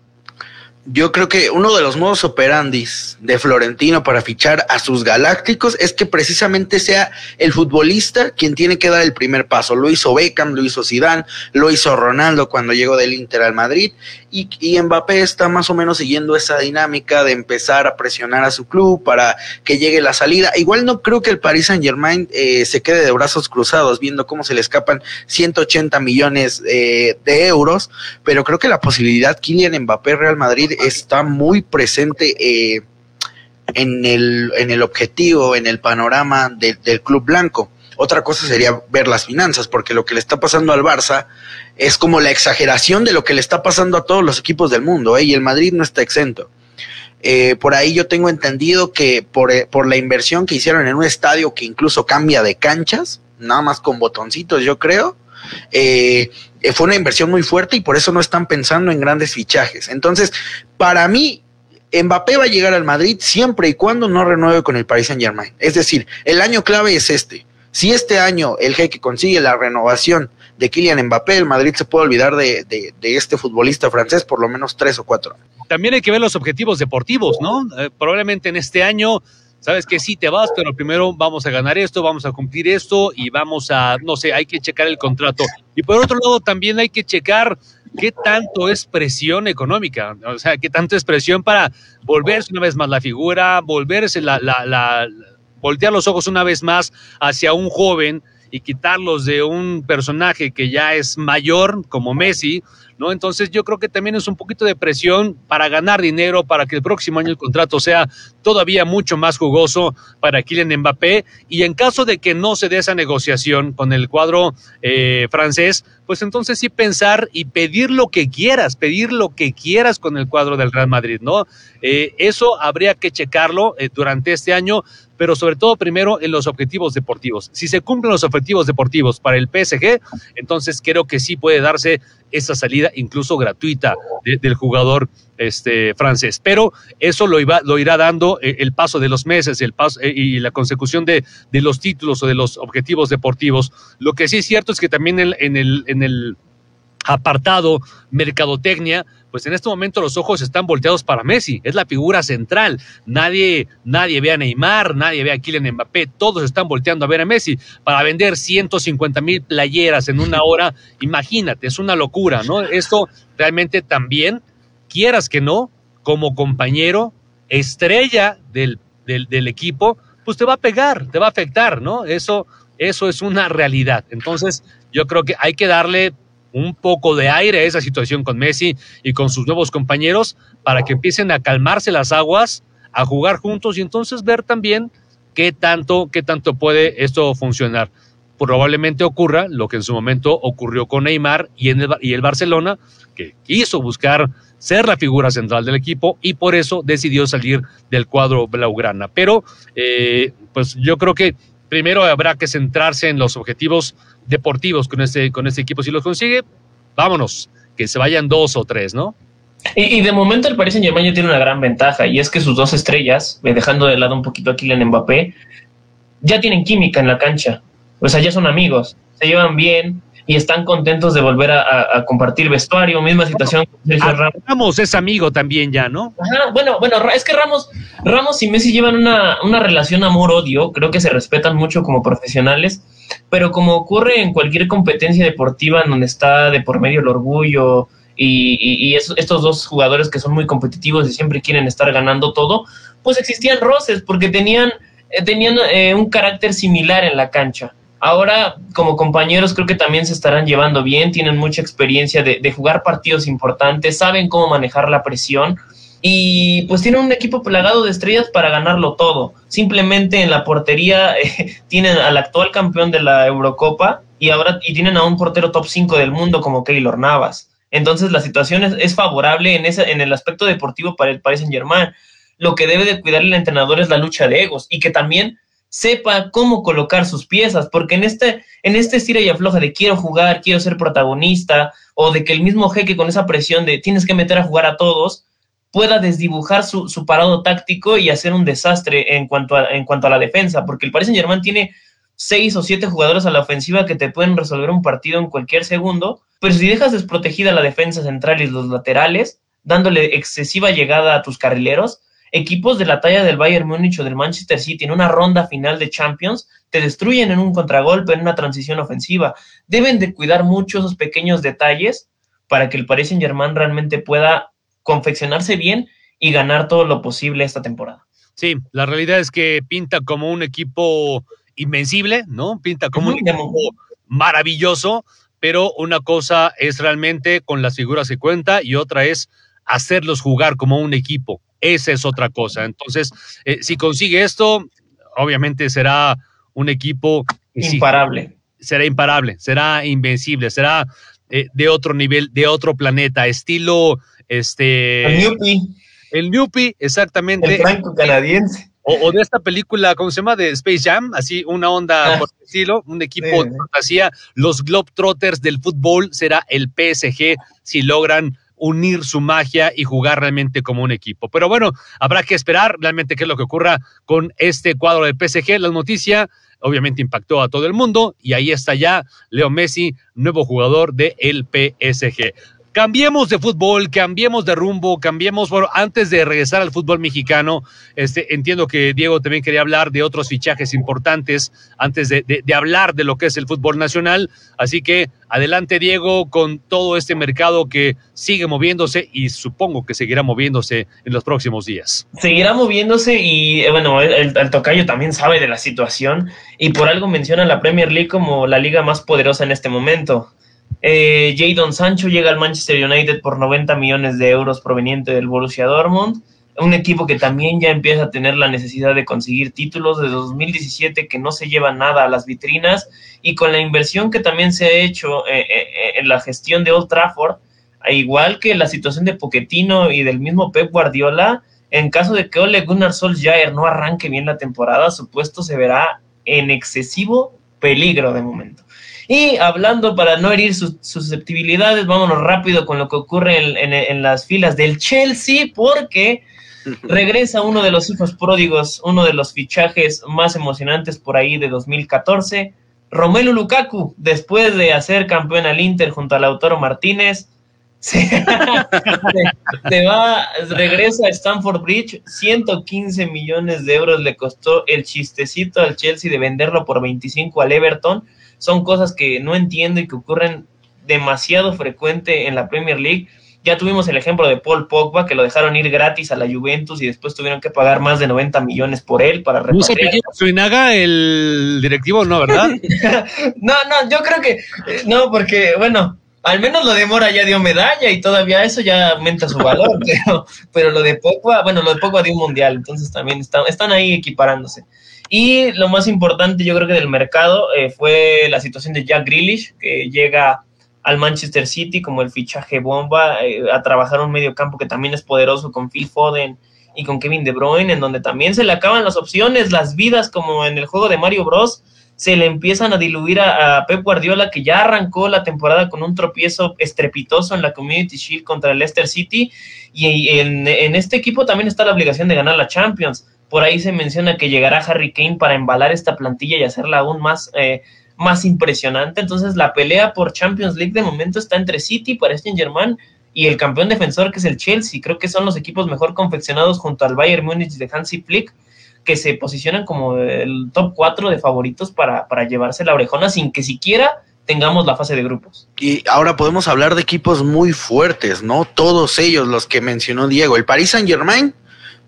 Yo creo que uno de los modos operandis de Florentino para fichar a sus galácticos es que precisamente sea el futbolista quien tiene que dar el primer paso. Lo hizo Beckham, lo hizo Zidane, lo hizo Ronaldo cuando llegó del Inter al Madrid y, y Mbappé está más o menos siguiendo esa dinámica de empezar a presionar a su club para que llegue la salida. Igual no creo que el Paris Saint Germain eh, se quede de brazos cruzados viendo cómo se le escapan 180 millones eh, de euros pero creo que la posibilidad Kylian Mbappé Real Madrid está muy presente eh, en, el, en el objetivo, en el panorama de- del club blanco. Otra cosa sería ver las finanzas, porque lo que le está pasando al Barça es como la exageración de lo que le está pasando a todos los equipos del mundo, ¿eh? y el Madrid no está exento. Eh, por ahí yo tengo entendido que por, por la inversión que hicieron en un estadio que incluso cambia de canchas, nada más con botoncitos, yo creo, eh, fue una inversión muy fuerte y por eso no están pensando en grandes fichajes. Entonces, para mí, Mbappé va a llegar al Madrid siempre y cuando no renueve con el Paris Saint Germain. Es decir, el año clave es este. Si este año el jeque consigue la renovación de Kylian Mbappé, el Madrid se puede olvidar de, este futbolista francés por lo menos tres o cuatro. También hay que ver los objetivos deportivos, ¿no? Eh, probablemente en este año, sabes que sí te vas, pero primero vamos a ganar esto, vamos a cumplir esto y vamos a, no sé, hay que checar el contrato. Y por otro lado, también hay que checar qué tanto es presión económica, o sea, qué tanto es presión para volverse una vez más la figura, volverse la, la, la, voltear los ojos una vez más hacia un joven y quitarlos de un personaje que ya es mayor como Messi, ¿no? Entonces yo creo que también es un poquito de presión para ganar dinero, para que el próximo año el contrato sea todavía mucho más jugoso para Kylian Mbappé y en caso de que no se dé esa negociación con el cuadro eh, francés, pues entonces sí pensar y pedir lo que quieras, pedir lo que quieras con el cuadro del Real Madrid, ¿no? Eh, eso habría que checarlo eh, durante este año, pero sobre todo primero en los objetivos deportivos. Si se cumplen los objetivos deportivos para el PSG, entonces creo que sí puede darse esa salida incluso gratuita de- del jugador este, francés. Pero eso lo, iba, lo irá dando eh, el paso de los meses el paso, eh, y la consecución de, de los títulos o de los objetivos deportivos. Lo que sí es cierto es que también en el, en el apartado, mercadotecnia, pues en este momento los ojos están volteados para Messi, es la figura central. Nadie, nadie ve a Neymar, nadie ve a Kylian Mbappé, todos están volteando a ver a Messi para vender 150 mil playeras en una hora. Imagínate, es una locura, ¿no? Esto realmente también, quieras que no, como compañero, estrella del, del, del equipo, pues te va a pegar, te va a afectar, ¿no? Eso, eso es una realidad. Entonces, yo creo que hay que darle un poco de aire a esa situación con Messi y con sus nuevos compañeros para que empiecen a calmarse las aguas, a jugar juntos y entonces ver también qué tanto, qué tanto puede esto funcionar. Probablemente ocurra lo que en su momento ocurrió con Neymar y, en el, Barcelona, que quiso buscar ser la figura central del equipo y por eso decidió salir del cuadro blaugrana. Pero, eh, pues yo creo que primero habrá que centrarse en los objetivos deportivos con este, con este equipo. Si los consigue, vámonos, que se vayan dos o tres, ¿no? Y, de momento el Paris Saint Germain tiene una gran ventaja y es que sus dos estrellas, eh, dejando de lado un poquito a Kylian Mbappé, ya tienen química en la cancha. O sea, ya son amigos, se llevan bien y están contentos de volver a, a- a compartir vestuario. Misma situación con Sergio Ramos. Ramos es amigo también ya, ¿no? Ajá, bueno, bueno, es que Ramos, Ramos y Messi llevan una, una relación amor-odio, creo que se respetan mucho como profesionales, pero como ocurre en cualquier competencia deportiva en donde está de por medio el orgullo y, y- y es- estos dos jugadores que son muy competitivos y siempre quieren estar ganando todo, pues existían roces porque tenían, eh, tenían eh, un carácter similar en la cancha. Ahora, como compañeros, creo que también se estarán llevando bien, tienen mucha experiencia de, jugar partidos importantes, saben cómo manejar la presión y pues tienen un equipo plagado de estrellas para ganarlo todo. Simplemente en la portería (laughs) eh, tienen al actual campeón de la Eurocopa y ahora y tienen a un portero top 5 del mundo como Keylor Navas. Entonces la situación es, favorable en, esa, en el aspecto deportivo para el Paris Saint Germain. Lo que debe de cuidar el entrenador es la lucha de egos y que también sepa cómo colocar sus piezas, porque en este, en este estira y afloja de quiero jugar, quiero ser protagonista, o de que el mismo jeque con esa presión de tienes que meter a jugar a todos, pueda desdibujar su, su parado táctico y hacer un desastre en cuanto, a, en cuanto a la defensa, porque el Paris Saint Germain tiene seis o siete jugadores a la ofensiva que te pueden resolver un partido en cualquier segundo, pero si dejas desprotegida la defensa central y los laterales, dándole excesiva llegada a tus carrileros, equipos de la talla del Bayern Múnich o del Manchester City en una ronda final de Champions te destruyen en un contragolpe, en una transición ofensiva. Deben de cuidar mucho esos pequeños detalles para que el Paris Saint Germain realmente pueda confeccionarse bien y ganar todo lo posible esta temporada. Sí, la realidad es que pinta como un equipo invencible, ¿no? Pinta como un equipo maravilloso, pero una cosa es realmente con las figuras que cuenta y otra es hacerlos jugar como un equipo. Esa es otra cosa. Entonces, eh, si consigue esto, obviamente será un equipo sí, Imparable. será imparable, será invencible, será eh, de otro nivel, de otro planeta, estilo este El Newpi, el Newpie, exactamente. el franco canadiense. O, o de esta película, ¿cómo se llama? De Space Jam, así una onda Ah. por el estilo, un equipo Sí, de sí. fantasía. Los Globetrotters del fútbol será el PSG si logran unir su magia y jugar realmente como un equipo. Pero bueno, habrá que esperar realmente qué es lo que ocurra con este cuadro del PSG. La noticia obviamente impactó a todo el mundo y ahí está ya Leo Messi, nuevo jugador del PSG. Cambiemos de fútbol, cambiemos de rumbo, cambiemos, bueno, antes de regresar al fútbol mexicano, este, entiendo que Diego también quería hablar de otros fichajes importantes antes de, hablar de lo que es el fútbol nacional. Así que adelante, Diego, con todo este mercado que sigue moviéndose y supongo que seguirá moviéndose en los próximos días. Seguirá moviéndose y eh, bueno, el tocayo también sabe de la situación y por algo menciona la Premier League como la liga más poderosa en este momento. Eh, Jadon Sancho llega al Manchester United por 90 millones de euros proveniente del Borussia Dortmund, un equipo que también ya empieza a tener la necesidad de conseguir títulos desde 2017 que no se lleva nada a las vitrinas y con la inversión que también se ha hecho eh, eh, en la gestión de Old Trafford, igual que la situación de Pochettino y del mismo Pep Guardiola, en caso de que Ole Gunnar Solskjaer no arranque bien la temporada, su puesto se verá en excesivo peligro de momento. Y hablando para no herir sus susceptibilidades, vámonos rápido con lo que ocurre en, en- en las filas del Chelsea, porque (laughs) regresa uno de los hijos pródigos, uno de los fichajes más emocionantes por ahí de 2014, Romelu Lukaku, después de hacer campeón al Inter junto a Lautaro Martínez, se, (laughs) se- se va, regresa a Stamford Bridge, 115 millones de euros le costó el chistecito al Chelsea de venderlo por 25 al Everton. Son cosas que no entiendo y que ocurren demasiado frecuente en la Premier League. Ya tuvimos el ejemplo de Paul Pogba, que lo dejaron ir gratis a la Juventus y después tuvieron que pagar más de 90 millones por él para ¿No se repatriar. apellida Suinaga el directivo? No, ¿verdad? (laughs) No, no, yo creo que eh, no, porque bueno, al menos lo de Mora ya dio medalla y todavía eso ya aumenta su valor, (laughs) pero, pero lo de Pogba, bueno, lo de Pogba dio un mundial, entonces también están, están ahí equiparándose. Y lo más importante, yo creo que del mercado eh, fue la situación de Jack Grealish, que llega al Manchester City como el fichaje bomba eh, a trabajar un medio campo que también es poderoso con Phil Foden y con Kevin De Bruyne, en donde también se le acaban las opciones, las vidas, como en el juego de Mario Bros. Se le empiezan a diluir a, a Pep Guardiola, que ya arrancó la temporada con un tropiezo estrepitoso en la Community Shield contra el Leicester City. Y en, en este equipo también está la obligación de ganar la Champions. Por ahí se menciona que llegará Harry Kane para embalar esta plantilla y hacerla aún más, eh, más impresionante. Entonces, la pelea por Champions League de momento está entre City, Paris Saint-Germain y el campeón defensor que es el Chelsea. Creo que son los equipos mejor confeccionados junto al Bayern Múnich de Hansi Flick que se posicionan como el top 4 de favoritos para, para llevarse la orejona sin que siquiera tengamos la fase de grupos. Y ahora podemos hablar de equipos muy fuertes, ¿no? Todos ellos, los que mencionó Diego. El Paris Saint Germain,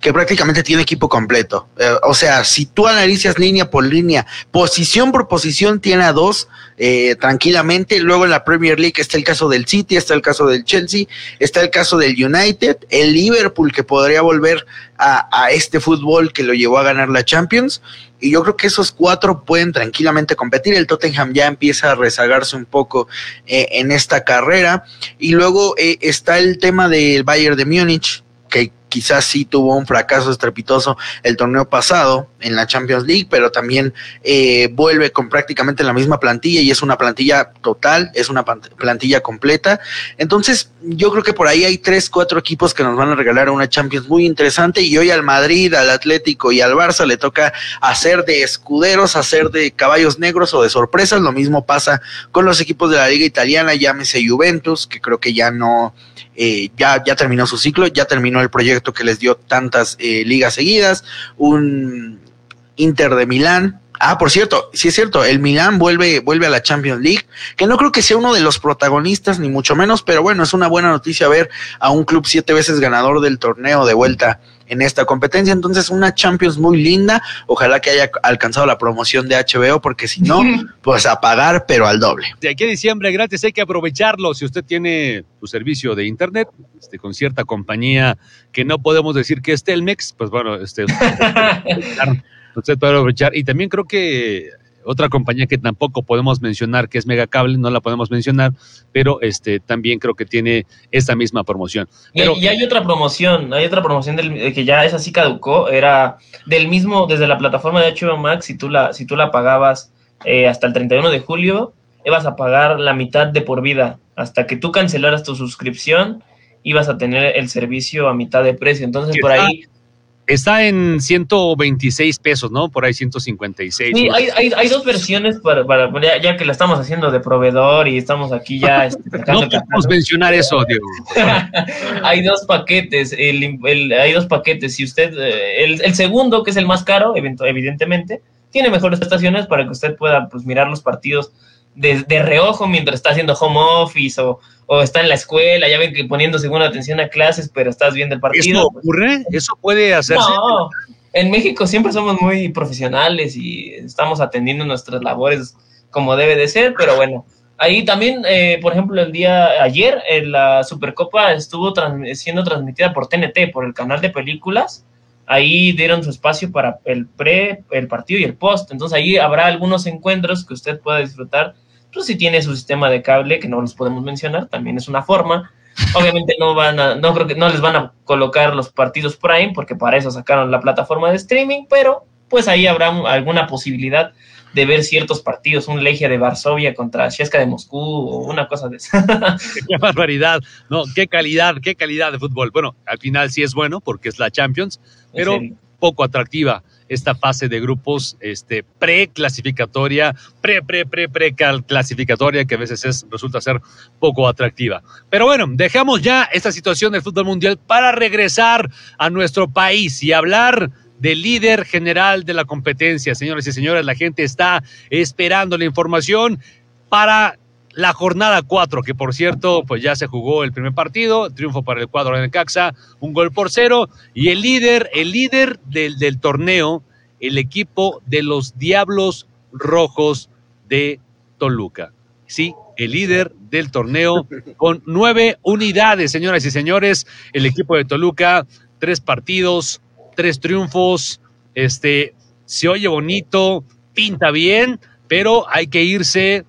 que prácticamente tiene equipo completo. Eh, o sea, si tú analizas línea por línea, posición por posición, tiene a dos eh, tranquilamente. Luego en la Premier League está el caso del City, está el caso del Chelsea, está el caso del United, el Liverpool que podría volver a, este fútbol que lo llevó a ganar la Champions. Y yo creo que esos cuatro pueden tranquilamente competir. El Tottenham ya empieza a rezagarse un poco eh, en esta carrera. Y luego eh, está el tema del Bayern de Múnich, que quizás sí tuvo un fracaso estrepitoso el torneo pasado en la Champions League, pero también eh, vuelve con prácticamente la misma plantilla y es una plantilla total, es una plantilla completa. Entonces, yo creo que por ahí hay tres, cuatro equipos que nos van a regalar una Champions muy interesante y hoy al Madrid, al Atlético y al Barça le toca hacer de escuderos, hacer de caballos negros o de sorpresas. Lo mismo pasa con los equipos de la Liga Italiana, llámese Juventus, que creo que ya no, eh, ya, ya terminó su ciclo, ya terminó el proyecto que les dio tantas eh, ligas seguidas, un Inter de Milán. Ah, por cierto, sí es cierto, el Milán vuelve, vuelve a la Champions League, que no creo que sea uno de los protagonistas, ni mucho menos, pero bueno, es una buena noticia ver a un club siete veces ganador del torneo de vuelta en esta competencia. Entonces, una Champions muy linda. Ojalá que haya alcanzado la promoción de HBO, porque si no, (laughs) pues a pagar, pero al doble. De aquí a diciembre gratis hay que aprovecharlo. Si usted tiene su servicio de internet este, con cierta compañía que no podemos decir que es Telmex, pues bueno, este, usted puede aprovechar. (laughs) Y también creo que otra compañía que tampoco podemos mencionar, que es Megacable, no la podemos mencionar, pero este también creo que tiene esta misma promoción. Y, Pero, y hay otra promoción, hay otra promoción del, eh, que ya esa sí caducó, era del mismo, desde la plataforma de HBO Max, si tú la, si tú la pagabas eh, hasta el 31 de julio, ibas a pagar la mitad de por vida. Hasta que tú cancelaras tu suscripción, ibas a tener el servicio a mitad de precio. Entonces, ¿Qué por ahí, está en 126 pesos, ¿no? Por ahí 156. Sí, ¿no? hay, hay, hay dos versiones para, para ya, ya que la estamos haciendo de proveedor y estamos aquí ya (laughs) este, No podemos mencionar eso, Diego. (laughs) hay dos paquetes, el, el- hay dos paquetes. Si usted, eh, el, el segundo, que es el más caro, evidentemente, tiene mejores prestaciones para que usted pueda pues, mirar los partidos de, de reojo mientras está haciendo home office o, o está en la escuela. Ya ven que poniendo segunda atención a clases, pero estás viendo el partido. ¿Eso ocurre? ¿Eso puede hacerse? No, en México siempre somos muy profesionales y estamos atendiendo nuestras labores como debe de ser, pero bueno, ahí también, eh, por ejemplo, el día ayer eh, la Supercopa estuvo trans- siendo transmitida por TNT, por el canal de películas. Ahí dieron su espacio para el pre, el partido y el post. Entonces ahí habrá algunos encuentros que usted pueda disfrutar. Pues si tiene su sistema de cable, que no los podemos mencionar, también es una forma. (laughs) Obviamente no van a, no creo que no les van a colocar los partidos Prime, porque para eso sacaron la plataforma de streaming, pero pues ahí habrá un- alguna posibilidad de ver ciertos partidos, un Legia de Varsovia contra Sheshka de Moscú o una cosa de esa. (laughs) Qué barbaridad. No, qué calidad, qué calidad de fútbol. Bueno, al final sí es bueno porque es la Champions, pero poco atractiva esta fase de grupos este, pre-clasificatoria, pre, pre, pre, pre clasificatoria, que a veces es, resulta ser poco atractiva. Pero bueno, dejamos ya esta situación del fútbol mundial para regresar a nuestro país y hablar del líder general de la competencia. Señoras y señores, la gente está esperando la información para la jornada 4, que por cierto, pues ya se jugó el primer partido, triunfo para el cuadro de Necaxa, un gol por cero, y el líder, el líder del, del torneo, el equipo de los Diablos Rojos de Toluca. Sí, el líder del torneo con nueve unidades, señoras y señores, el equipo de Toluca, tres partidos, tres triunfos, este, se oye bonito, pinta bien, pero hay que irse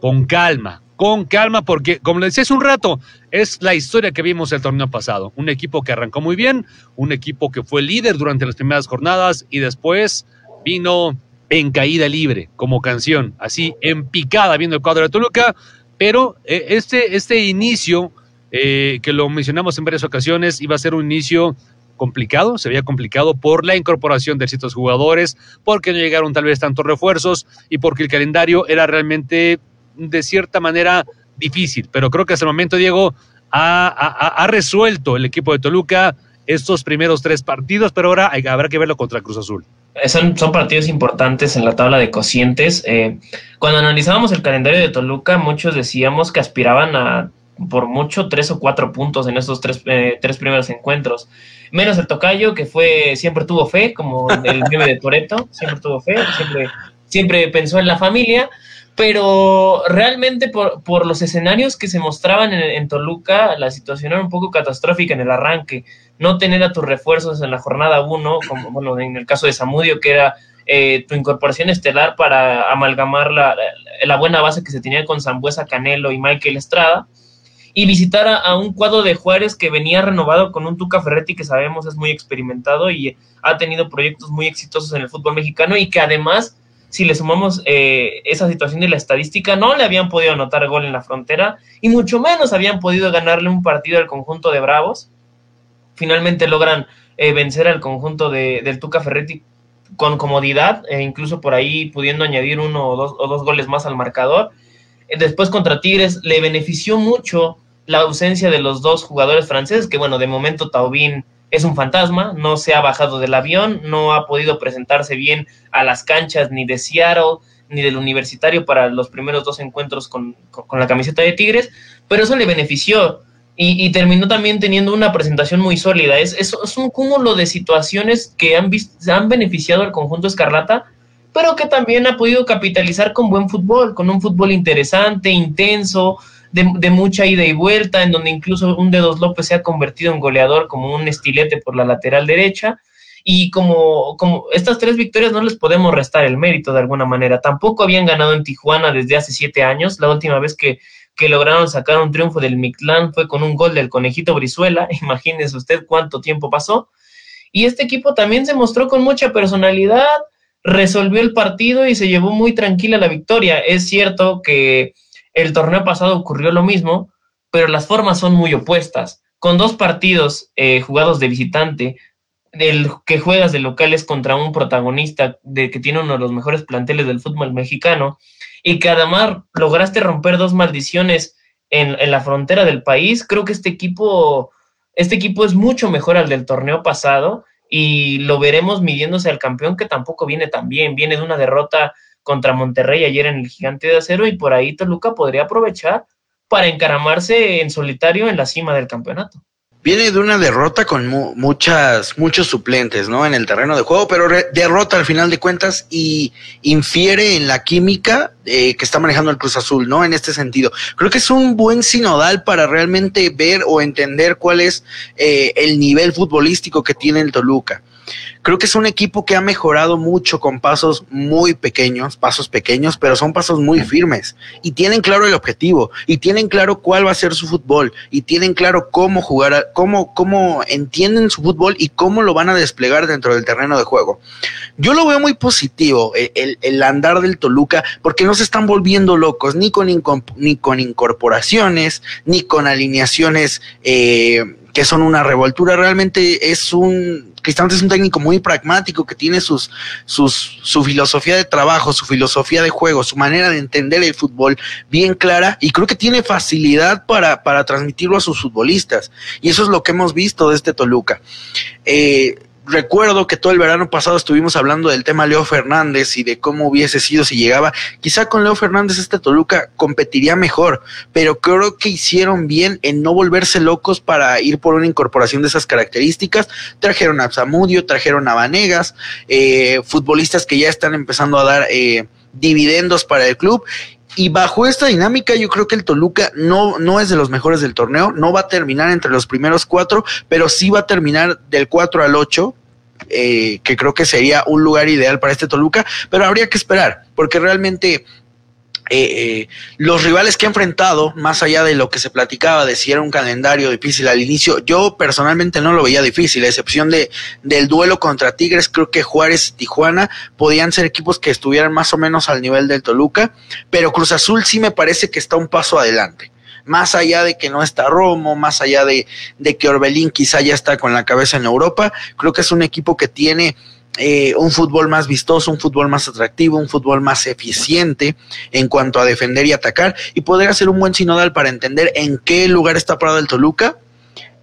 con calma, con calma, porque como le decía hace un rato, es la historia que vimos el torneo pasado. Un equipo que arrancó muy bien, un equipo que fue líder durante las primeras jornadas y después vino en caída libre como canción, así en picada viendo el cuadro de Toluca, pero eh, este, este inicio, eh, que lo mencionamos en varias ocasiones, iba a ser un inicio complicado, se veía complicado por la incorporación de ciertos jugadores, porque no llegaron tal vez tantos refuerzos y porque el calendario era realmente de cierta manera difícil, pero creo que hasta el momento, Diego, ha, ha, ha resuelto el equipo de Toluca estos primeros tres partidos, pero ahora hay, habrá que verlo contra Cruz Azul. Son, son partidos importantes en la tabla de cocientes. Eh, cuando analizábamos el calendario de Toluca, muchos decíamos que aspiraban a por mucho tres o cuatro puntos en estos tres, eh, tres primeros encuentros. Menos el Tocayo, que fue, siempre tuvo fe, como el (laughs) meme de Toreto, siempre tuvo fe, siempre, siempre pensó en la familia pero realmente por, por, los escenarios que se mostraban en, en, Toluca, la situación era un poco catastrófica en el arranque. No tener a tus refuerzos en la jornada 1, como bueno, en el caso de Samudio, que era eh, tu incorporación estelar para amalgamar la, la, buena base que se tenía con Zambuesa, Canelo y Michael Estrada, y visitar a, a, un cuadro de Juárez que venía renovado con un Tuca Ferretti que sabemos es muy experimentado y ha tenido proyectos muy exitosos en el fútbol mexicano y que además si le sumamos eh, esa situación de la estadística, no le habían podido anotar gol en la frontera y mucho menos habían podido ganarle un partido al conjunto de Bravos. Finalmente logran eh, vencer al conjunto de, del Tuca Ferretti con comodidad, e incluso por ahí pudiendo añadir uno o dos, o dos goles más al marcador. Eh, después contra Tigres le benefició mucho la ausencia de los dos jugadores franceses, que bueno, de momento Taubín es un fantasma, no se ha bajado del avión, no ha podido presentarse bien a las canchas ni de Seattle ni del universitario para los primeros dos encuentros con, con, la camiseta de Tigres, pero eso le benefició y, y terminó también teniendo una presentación muy sólida. Es, es, es un cúmulo de situaciones que han, han beneficiado al conjunto Escarlata, pero que también ha podido capitalizar con buen fútbol, con un fútbol interesante, intenso, de, mucha ida y vuelta, en donde incluso un Dedos López se ha convertido en goleador como un estilete por la lateral derecha. Y como, como estas tres victorias no les podemos restar el mérito de alguna manera. Tampoco habían ganado en Tijuana desde hace siete años. La última vez que, que lograron sacar un triunfo del Mictlán fue con un gol del conejito Brizuela. (laughs) Imagínese usted cuánto tiempo pasó. Y este equipo también se mostró con mucha personalidad, resolvió el partido y se llevó muy tranquila la victoria. Es cierto que el torneo pasado ocurrió lo mismo, pero las formas son muy opuestas. Con dos partidos eh, jugados de visitante, del que juegas de locales contra un protagonista de que tiene uno de los mejores planteles del fútbol mexicano, y que además lograste romper dos maldiciones en, en la frontera del país, creo que este equipo, este equipo es mucho mejor al del torneo pasado y lo veremos midiéndose al campeón que tampoco viene tan bien, viene de una derrota contra Monterrey ayer en el Gigante de Acero y por ahí Toluca podría aprovechar para encaramarse en solitario en la cima del campeonato. Viene de una derrota con mu muchas, muchos suplentes, ¿no? En el terreno de juego, pero derrota al final de cuentas y infiere en la química eh, que está manejando el Cruz Azul, ¿no? En este sentido. Creo que es un buen sinodal para realmente ver o entender cuál es eh, el nivel futbolístico que tiene el Toluca. Creo que es un equipo que ha mejorado mucho con pasos muy pequeños, pasos pequeños, pero son pasos muy firmes. Y tienen claro el objetivo, y tienen claro cuál va a ser su fútbol, y tienen claro cómo jugar, cómo, cómo entienden su fútbol y cómo lo van a desplegar dentro del terreno de juego. Yo lo veo muy positivo, el, el, el andar del Toluca, porque no se están volviendo locos, ni con, ni con incorporaciones, ni con alineaciones. Eh, que son una revoltura. Realmente es un, Cristante es un técnico muy pragmático que tiene sus, sus, su filosofía de trabajo, su filosofía de juego, su manera de entender el fútbol bien clara y creo que tiene facilidad para, para transmitirlo a sus futbolistas. Y eso es lo que hemos visto de este Toluca. Eh, recuerdo que todo el verano pasado estuvimos hablando del tema Leo Fernández y de cómo hubiese sido si llegaba. Quizá con Leo Fernández este Toluca competiría mejor, pero creo que hicieron bien en no volverse locos para ir por una incorporación de esas características. Trajeron a Zamudio, trajeron a Vanegas, eh, futbolistas que ya están empezando a dar eh, dividendos para el club y bajo esta dinámica, yo creo que el Toluca no, no es de los mejores del torneo, no va a terminar entre los primeros cuatro, pero sí va a terminar del 4 al 8, eh, que creo que sería un lugar ideal para este Toluca, pero habría que esperar, porque realmente eh, eh, los rivales que ha enfrentado, más allá de lo que se platicaba de si era un calendario difícil al inicio, yo personalmente no lo veía difícil, a excepción de, del duelo contra Tigres, creo que Juárez y Tijuana podían ser equipos que estuvieran más o menos al nivel del Toluca, pero Cruz Azul sí me parece que está un paso adelante. Más allá de que no está Romo, más allá de, de que Orbelín quizá ya está con la cabeza en Europa, creo que es un equipo que tiene eh, un fútbol más vistoso, un fútbol más atractivo, un fútbol más eficiente en cuanto a defender y atacar y poder hacer un buen sinodal para entender en qué lugar está parado el Toluca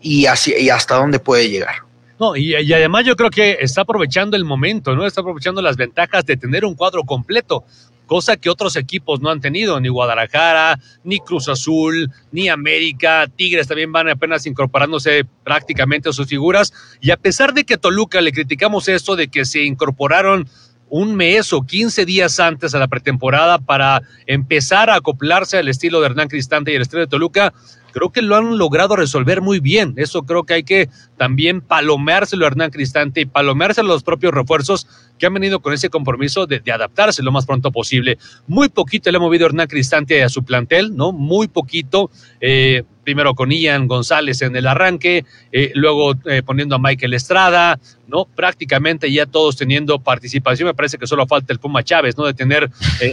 y, y hasta dónde puede llegar. No, y, y, además yo creo que está aprovechando el momento, ¿no? Está aprovechando las ventajas de tener un cuadro completo cosa que otros equipos no han tenido, ni Guadalajara, ni Cruz Azul, ni América, Tigres también van apenas incorporándose prácticamente a sus figuras, y a pesar de que Toluca le criticamos esto de que se incorporaron un mes o 15 días antes a la pretemporada para empezar a acoplarse al estilo de Hernán Cristante y el estilo de Toluca, creo que lo han logrado resolver muy bien. Eso creo que hay que también palomeárselo a Hernán Cristante y palomeárselo a los propios refuerzos que han venido con ese compromiso de, adaptarse lo más pronto posible. Muy poquito le ha movido Hernán Cristante a su plantel, ¿no? Muy poquito. Eh, primero con Ian González en el arranque, eh, luego eh, poniendo a Michael Estrada, ¿no? Prácticamente ya todos teniendo participación. Me parece que solo falta el Puma Chávez, ¿no? De tener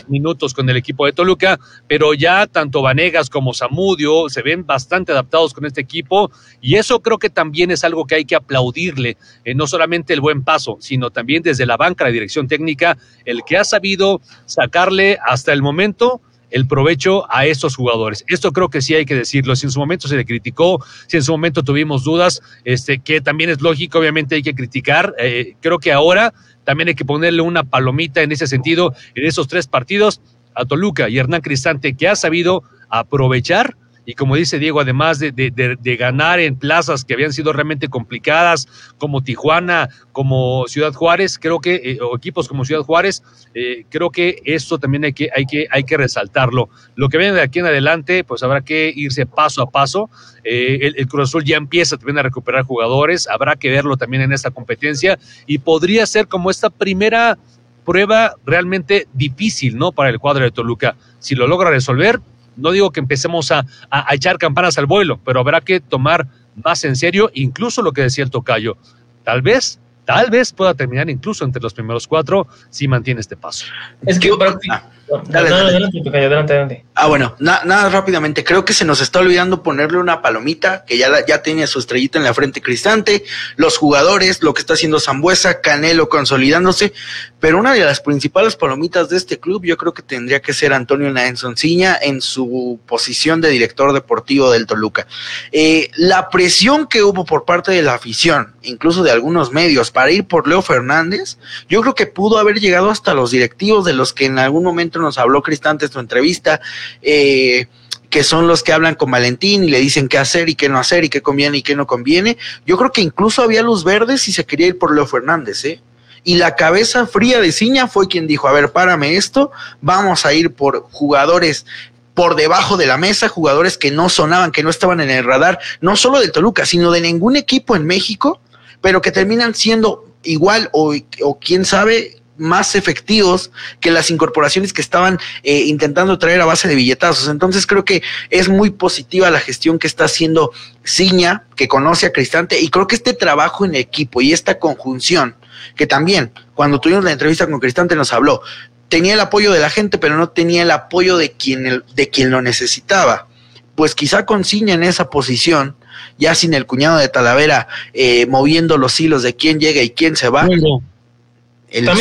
minutos con el equipo de Toluca, pero ya tanto Vanegas como Zamudio se ven bastante adaptados con este equipo y eso creo que también es algo que hay que aplaudirle, no solamente el buen paso, sino también desde la banca, la dirección técnica, el que ha sabido sacarle hasta el momento el provecho a estos jugadores. Esto creo que sí hay que decirlo. Si en su momento se le criticó, si en su momento tuvimos dudas, este, que también es lógico, obviamente hay que criticar. Eh, creo que ahora también hay que ponerle una palomita en ese sentido, en esos tres partidos, a Toluca y Hernán Cristante, que ha sabido aprovechar y como dice Diego, además de, de, de, ganar en plazas que habían sido realmente complicadas, como Tijuana, como Ciudad Juárez, creo que, eh, o equipos como Ciudad Juárez, eh, creo que esto también hay que, hay, que, hay que resaltarlo. Lo que viene de aquí en adelante, pues habrá que irse paso a paso. Eh, el, Cruz Azul ya empieza también a recuperar jugadores, habrá que verlo también en esta competencia y podría ser como esta primera prueba realmente difícil, ¿no? Para el cuadro de Toluca. Si lo logra resolver, no digo que empecemos a, a, echar campanas al vuelo, pero habrá que tomar más en serio incluso lo que decía el tocayo. Tal vez, tal vez pueda terminar incluso entre los primeros cuatro si mantiene este paso. Es que, pero, ah. Ah, bueno, na, nada rápidamente. Creo que se nos está olvidando ponerle una palomita que ya, la, ya tenía su estrellita en la frente cristante, los jugadores, lo que está haciendo Zambuesa, Canelo consolidándose, pero una de las principales palomitas de este club yo creo que tendría que ser Antonio Naenzonciña en su posición de director deportivo del Toluca. Eh, la presión que hubo por parte de la afición, incluso de algunos medios, para ir por Leo Fernández, yo creo que pudo haber llegado hasta los directivos de los que en algún momento nos habló Cristante en su entrevista, eh, que son los que hablan con Valentín y le dicen qué hacer y qué no hacer y qué conviene y qué no conviene. Yo creo que incluso había luz verde si se quería ir por Leo Fernández, ¿eh? y la cabeza fría de Ciña fue quien dijo, a ver, párame esto, vamos a ir por jugadores por debajo de la mesa, jugadores que no sonaban, que no estaban en el radar, no solo del Toluca, sino de ningún equipo en México, pero que terminan siendo igual o, quién sabe más efectivos que las incorporaciones que estaban eh, intentando traer a base de billetazos. Entonces creo que es muy positiva la gestión que está haciendo Ciña, que conoce a Cristante, y creo que este trabajo en equipo y esta conjunción, que también cuando tuvimos la entrevista con Cristante nos habló, tenía el apoyo de la gente, pero no tenía el apoyo de quien, el, de quien lo necesitaba. Pues quizá con Ciña en esa posición, ya sin el cuñado de Talavera eh, moviendo los hilos de quién llega y quién se va. El, ah,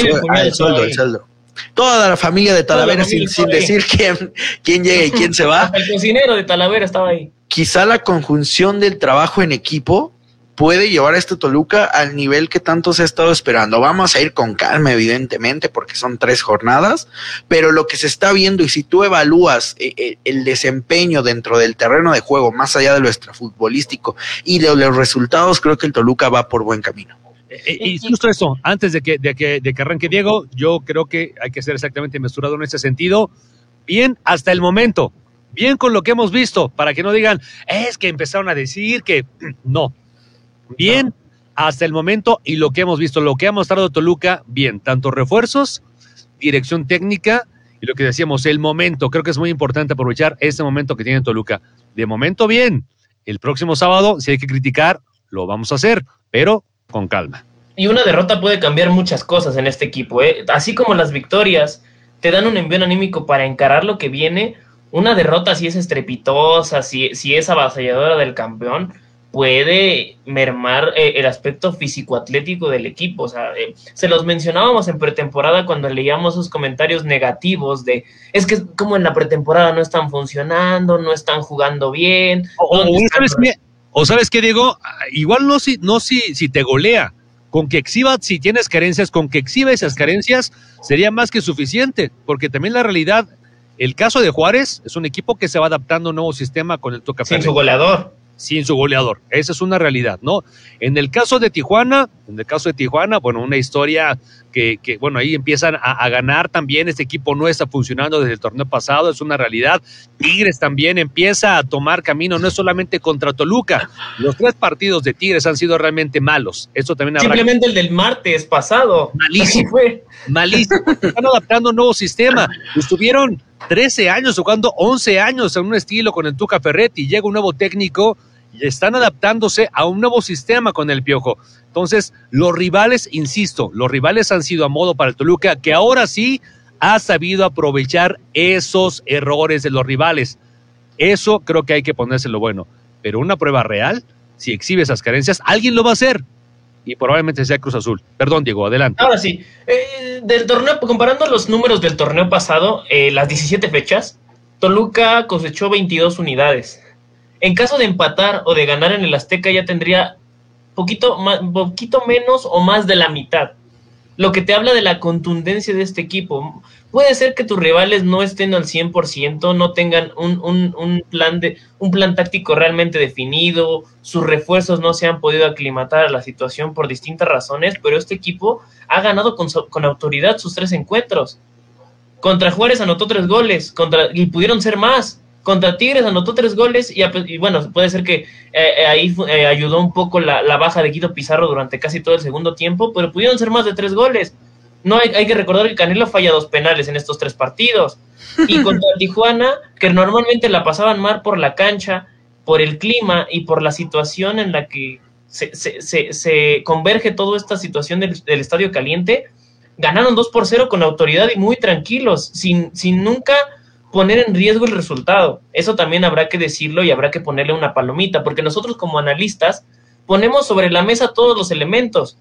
el sueldo, el sueldo. Toda la familia de Talavera familia sin, sin decir quién, quién llega y quién se va. (laughs) El cocinero de Talavera estaba ahí. Quizá la conjunción del trabajo en equipo puede llevar a este Toluca al nivel que tanto se ha estado esperando. Vamos a ir con calma, evidentemente, porque son tres jornadas, pero lo que se está viendo y si tú evalúas eh, eh, el desempeño dentro del terreno de juego, más allá de lo extrafutbolístico y de los resultados, creo que el Toluca va por buen camino. Eh, Y justo eso, antes de que, de, que, de que arranque Diego, yo creo que hay que ser exactamente mesurado en ese sentido. Bien hasta el momento, bien con lo que hemos visto, para que no digan, es que empezaron a decir que (clears throat) no. Bien hasta el momento y lo que hemos visto, lo que ha mostrado Toluca, bien, tanto refuerzos, dirección técnica y lo que decíamos, el momento. Creo que es muy importante aprovechar este momento que tiene Toluca. De momento, bien. El próximo sábado, si hay que criticar, lo vamos a hacer, pero con calma. Y una derrota puede cambiar muchas cosas en este equipo. ¿eh? Así como las victorias te dan un envío anímico para encarar lo que viene, una derrota si es estrepitosa, si, si es avasalladora del campeón, puede mermar eh, el aspecto físico-atlético del equipo. O sea, eh, se los mencionábamos en pretemporada cuando leíamos sus comentarios negativos de es que como en la pretemporada no están funcionando, no están jugando bien. O, ¿dónde o están ¿sabes qué? O sabes qué, Diego, Ah, igual no si, no si, si te golea, con que exhiba, si tienes carencias, con que exhiba esas carencias, sería más que suficiente, porque también la realidad, el caso de Juárez es un equipo que se va adaptando a un nuevo sistema con el toca sin su goleador? Sin su goleador. Esa es una realidad, ¿no? En el caso de Tijuana, en el caso de Tijuana, bueno, una historia que, que bueno, ahí empiezan a, a ganar también. Este equipo no está funcionando desde el torneo pasado, es una realidad. Tigres también empieza a tomar camino, no es solamente contra Toluca. Los tres partidos de Tigres han sido realmente malos. También habrá Simplemente el del martes pasado. Malísimo. Fue. malísimo. Están adaptando un nuevo sistema. Estuvieron 13 años jugando 11 años en un estilo con el Tuca Ferretti. Llega un nuevo técnico y están adaptándose a un nuevo sistema con el Piojo. Entonces, los rivales, insisto, los rivales han sido a modo para el Toluca, que ahora sí ha sabido aprovechar esos errores de los rivales. Eso creo que hay que ponérselo bueno. Pero una prueba real, si exhibe esas carencias, alguien lo va a hacer. Y probablemente sea Cruz Azul. Perdón, Diego, adelante. Ahora sí, eh, del torneo, comparando los números del torneo pasado, eh, las 17 fechas, Toluca cosechó 22 unidades. En caso de empatar o de ganar en el Azteca, ya tendría poquito, poquito menos o más de la mitad. Lo que te habla de la contundencia de este equipo. Puede ser que tus rivales no estén al 100%, no tengan un, un- un plan de, un plan táctico realmente definido, sus refuerzos no se han podido aclimatar a la situación por distintas razones, pero este equipo ha ganado con, con autoridad sus tres encuentros. Contra Juárez anotó tres goles, contra, y pudieron ser más. Contra Tigres anotó tres goles y, bueno, puede ser que eh, eh, ahí eh, ayudó un poco la, la baja de Guido Pizarro durante casi todo el segundo tiempo, pero pudieron ser más de tres goles. No hay, hay que recordar que Canelo falla dos penales en estos tres partidos. Y (laughs) contra Tijuana, que normalmente la pasaban mal por la cancha, por el clima y por la situación en la que se, se- se- se converge toda esta situación del, del estadio caliente, ganaron 2 por 0 con autoridad y muy tranquilos, sin, sin nunca poner en riesgo el resultado. Eso también habrá que decirlo y habrá que ponerle una palomita, porque nosotros como analistas ponemos sobre la mesa todos los elementos.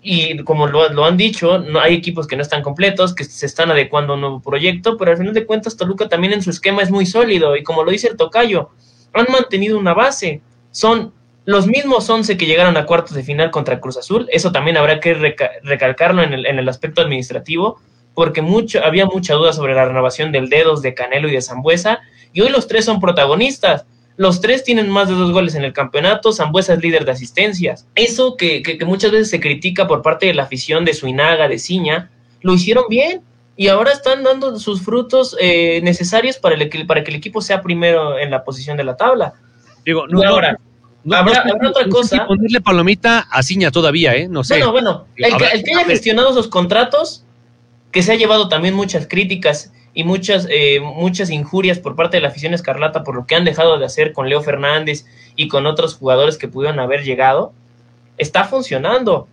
Y como lo, han dicho, no hay equipos que no están completos, que se están adecuando a un nuevo proyecto, pero al final de cuentas Toluca también en su esquema es muy sólido y como lo dice el tocayo, han mantenido una base. Son los mismos 11 que llegaron a cuartos de final contra Cruz Azul. Eso también habrá que reca- recalcarlo en el aspecto administrativo, porque mucho, había mucha duda sobre la renovación del Dedos, de Canelo y de Zambuesa, y hoy los tres son protagonistas. Los tres tienen más de dos goles en el campeonato, Zambuesa es líder de asistencias. Eso que, que- que muchas veces se critica por parte de la afición de Suinaga, de Ciña, lo hicieron bien y ahora están dando sus frutos eh, necesarios para, el, para que el equipo sea primero en la posición de la tabla. Digo, Y ahora, habrá- otra no cosa. ponerle palomita a Ciña todavía, ¿eh? No sé. Bueno, bueno, el, A que, ver, el que haya gestionado esos contratos, que se ha llevado también muchas críticas y muchas, eh, muchas injurias por parte de la afición escarlata por lo que han dejado de hacer con Leo Fernández y con otros jugadores que pudieron haber llegado, está funcionando.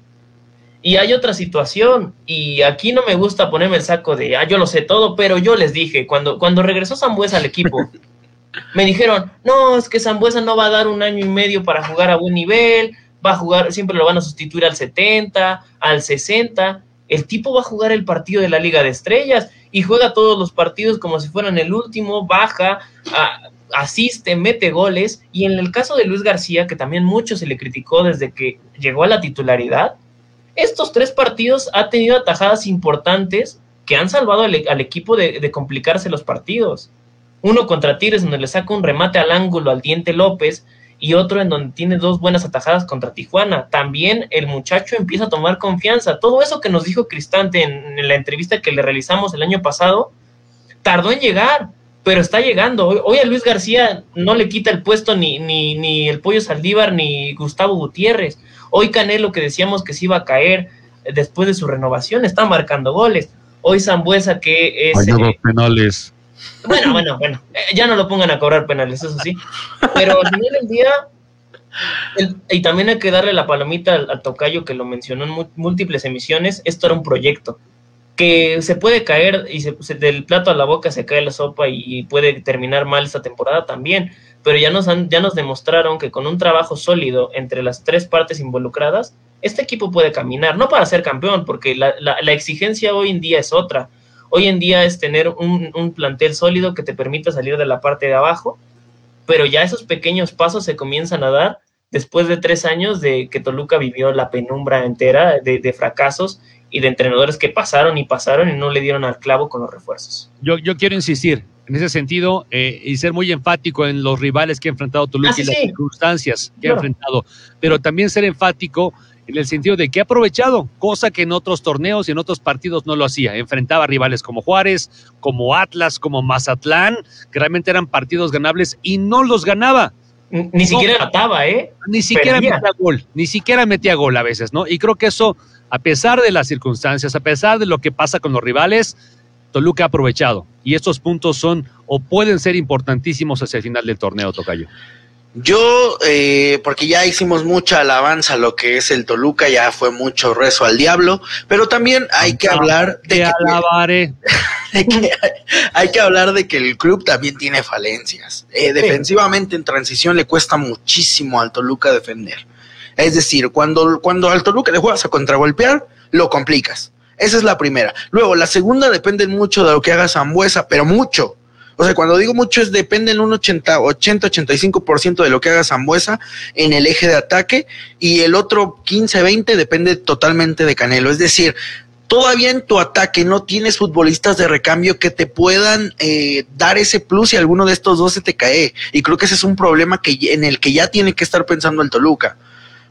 Y hay otra situación, y aquí no me gusta ponerme el saco de, ah, yo lo sé todo, pero yo les dije, cuando, cuando regresó Zambuesa al equipo, (laughs) Me dijeron, no, es que Zambuesa no va a dar un año y medio para jugar a buen nivel, va a jugar, siempre lo van a sustituir al 70, al 60. El tipo va a jugar el partido de la Liga de Estrellas y juega todos los partidos como si fueran el último, baja, asiste, mete goles. Y en el caso de Luis García, que también mucho se le criticó desde que llegó a la titularidad, estos tres partidos ha tenido atajadas importantes que han salvado al, al equipo de, de complicarse los partidos. Uno contra Tigres, donde le saca un remate al ángulo al Diente López, y otro en donde tiene dos buenas atajadas contra Tijuana. También el muchacho empieza a tomar confianza. Todo eso que nos dijo Cristante en, en la entrevista que le realizamos el año pasado, tardó en llegar, pero está llegando. Hoy, hoy a Luis García no le quita el puesto ni, ni, ni el Pollo Saldívar ni Gustavo Gutiérrez. Hoy Canelo, que decíamos que se iba a caer eh, después de su renovación, está marcando goles. Hoy Zambuesa, que es... eh, penales. Bueno, bueno, bueno. eh, ya no lo pongan a cobrar penales, eso sí. Pero al final del día. y también hay que darle la palomita al, tocayo que lo mencionó en múltiples emisiones. Esto era un proyecto que se puede caer y se, se- del plato a la boca se cae la sopa y, y puede terminar mal esta temporada también. Pero ya nos, han, ya nos demostraron que con un trabajo sólido entre las tres partes involucradas, este equipo puede caminar. No para ser campeón, porque la, la- la exigencia hoy en día es otra. Hoy en día es tener un, un plantel sólido que te permita salir de la parte de abajo, pero ya esos pequeños pasos se comienzan a dar después de tres años de que Toluca vivió la penumbra entera de, de fracasos y de entrenadores que pasaron y pasaron y no le dieron al clavo con los refuerzos. Yo, yo quiero insistir en ese sentido eh, y ser muy enfático en los rivales que ha enfrentado Toluca Ah, sí, y las sí. circunstancias que Claro. ha enfrentado, pero también ser enfático en el sentido de que ha aprovechado, cosa que en otros torneos y en otros partidos no lo hacía. Enfrentaba rivales como Juárez, como Atlas, como Mazatlán, que realmente eran partidos ganables y no los ganaba. Ni siquiera mataba, ¿eh? Ni siquiera Perdía. metía gol, ni siquiera metía gol a veces, ¿no? Y creo que eso, a pesar de las circunstancias, a pesar de lo que pasa con los rivales, Toluca ha aprovechado. Y estos puntos son o pueden ser importantísimos hacia el final del torneo, Tocayo. Yo, eh, porque ya hicimos mucha alabanza a lo que es el Toluca, ya fue mucho rezo al diablo, pero también hay que hablar de que, alabaré. (laughs) de que hay, hay que hablar de que el club también tiene falencias. Eh, defensivamente en transición le cuesta muchísimo al Toluca defender. Es decir, cuando, cuando al Toluca le juegas a contragolpear, lo complicas. Esa es la primera. Luego, la segunda depende mucho de lo que haga Zambuesa, pero mucho. O sea, cuando digo mucho es depende en un 80, 80, 85% de lo que haga Zambuesa en el eje de ataque y el otro 15, 20 depende totalmente de Canelo. Es decir, todavía en tu ataque no tienes futbolistas de recambio que te puedan eh, dar ese plus si alguno de estos dos se te cae. Y creo que ese es un problema que, en el que ya tiene que estar pensando el Toluca.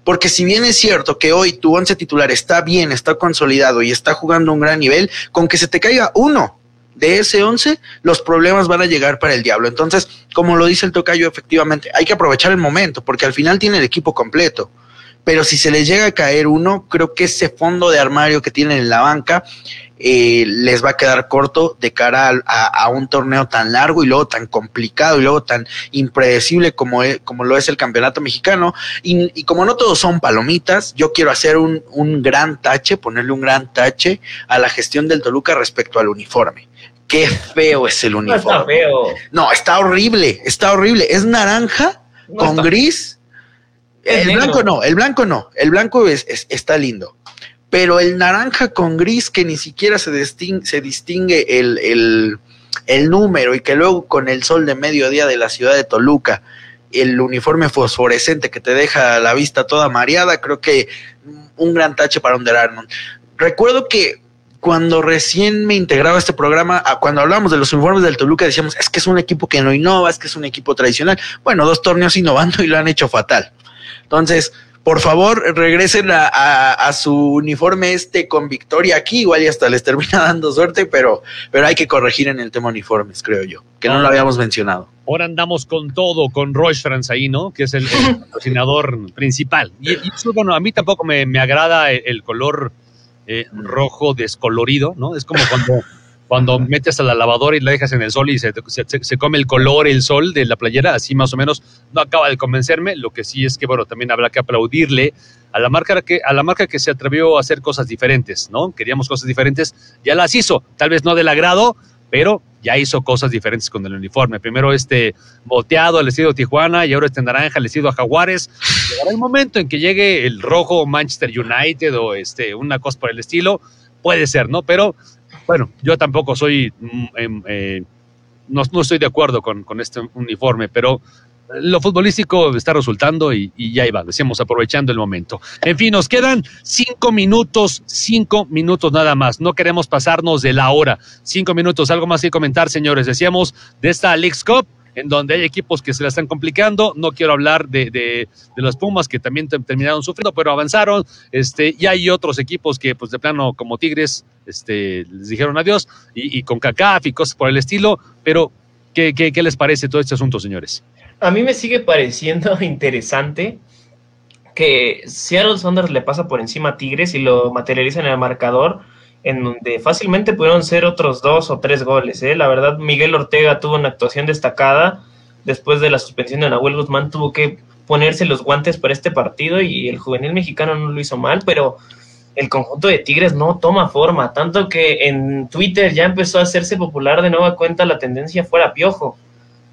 Porque si bien es cierto que hoy tu once titular está bien, está consolidado y está jugando un gran nivel, con que se te caiga uno de ese once, los problemas van a llegar para el diablo. Entonces, como lo dice el tocayo, efectivamente, hay que aprovechar el momento, porque al final tiene el equipo completo. Pero si se les llega a caer uno, creo que ese fondo de armario que tienen en la banca eh, les va a quedar corto de cara a, un torneo tan largo y luego tan complicado y luego tan impredecible como, es, como lo es el campeonato mexicano. Y, y, como no todos son palomitas, yo quiero hacer un, un gran tache, ponerle un gran tache a la gestión del Toluca respecto al uniforme. Qué feo es el uniforme. No está feo. No, está horrible, está horrible. Es naranja No con está- gris. Es El negro. blanco no, el blanco no. El blanco es, es- está lindo. Pero el naranja con gris que ni siquiera se distingue, se distingue el, el- el número y que luego con el sol de mediodía de la ciudad de Toluca, el uniforme fosforescente que te deja la vista toda mareada, creo que un gran tache para Armour. Recuerdo que cuando recién me integraba a este programa, a- cuando hablábamos de los uniformes del Toluca, decíamos, es que es un equipo que no innova, es que es un equipo tradicional. Bueno, dos torneos innovando y lo han hecho fatal. Entonces, por favor, regresen a, a- a su uniforme este con victoria aquí, igual y hasta les termina (laughs) dando suerte, pero, pero hay que corregir en el tema uniformes, creo yo, que no lo habíamos mencionado. Ahora andamos con todo, con Roche ahí, ¿no? Que es el, el (laughs) patrocinador principal. Y, y eso, bueno, a mí tampoco me, me agrada el, el color eh, rojo descolorido, ¿no? Es como cuando, (laughs) cuando metes a la lavadora y la dejas en el sol y se, se, se come el color, el sol de la playera, así más o menos. No acaba de convencerme. Lo que sí es que, bueno, también habrá que aplaudirle a la marca que, a la marca que se atrevió a hacer cosas diferentes, ¿no? Queríamos cosas diferentes, ya las hizo. Tal vez no del agrado, pero ya hizo cosas diferentes con el uniforme. Primero este boteado al estilo Tijuana y ahora este naranja al estilo Jaguares. Llegará el momento en que llegue el rojo Manchester United o este, una cosa por el estilo, puede ser, ¿no? Pero bueno, yo tampoco soy, em, eh, no, no estoy de acuerdo con, con este uniforme, pero lo futbolístico está resultando y, ya iba, decíamos, aprovechando el momento. En fin, nos quedan cinco minutos, cinco minutos nada más. No queremos pasarnos de la hora. Cinco minutos, algo más que comentar, señores. Decíamos de esta Leagues Cup en donde hay equipos que se la están complicando. No quiero hablar de, de, los Pumas que también te- terminaron sufriendo, pero avanzaron. Este, y hay otros equipos que, pues de plano, como Tigres, este, les dijeron adiós y, y con CACAF y cosas por el estilo. Pero, ¿qué, qué, qué les parece todo este asunto, señores? A mí me sigue pareciendo (laughs) interesante que Seattle Saunders le pasa por encima a Tigres y lo materializa en el marcador, en donde fácilmente pudieron ser otros dos o tres goles. ¿eh? La verdad, Miguel Ortega tuvo una actuación destacada. Después de la suspensión de Nahuel Guzmán, tuvo que ponerse los guantes para este partido y el juvenil mexicano no lo hizo mal, pero el conjunto de Tigres no toma forma. Tanto que en Twitter ya empezó a hacerse popular de nueva cuenta la tendencia fuera piojo.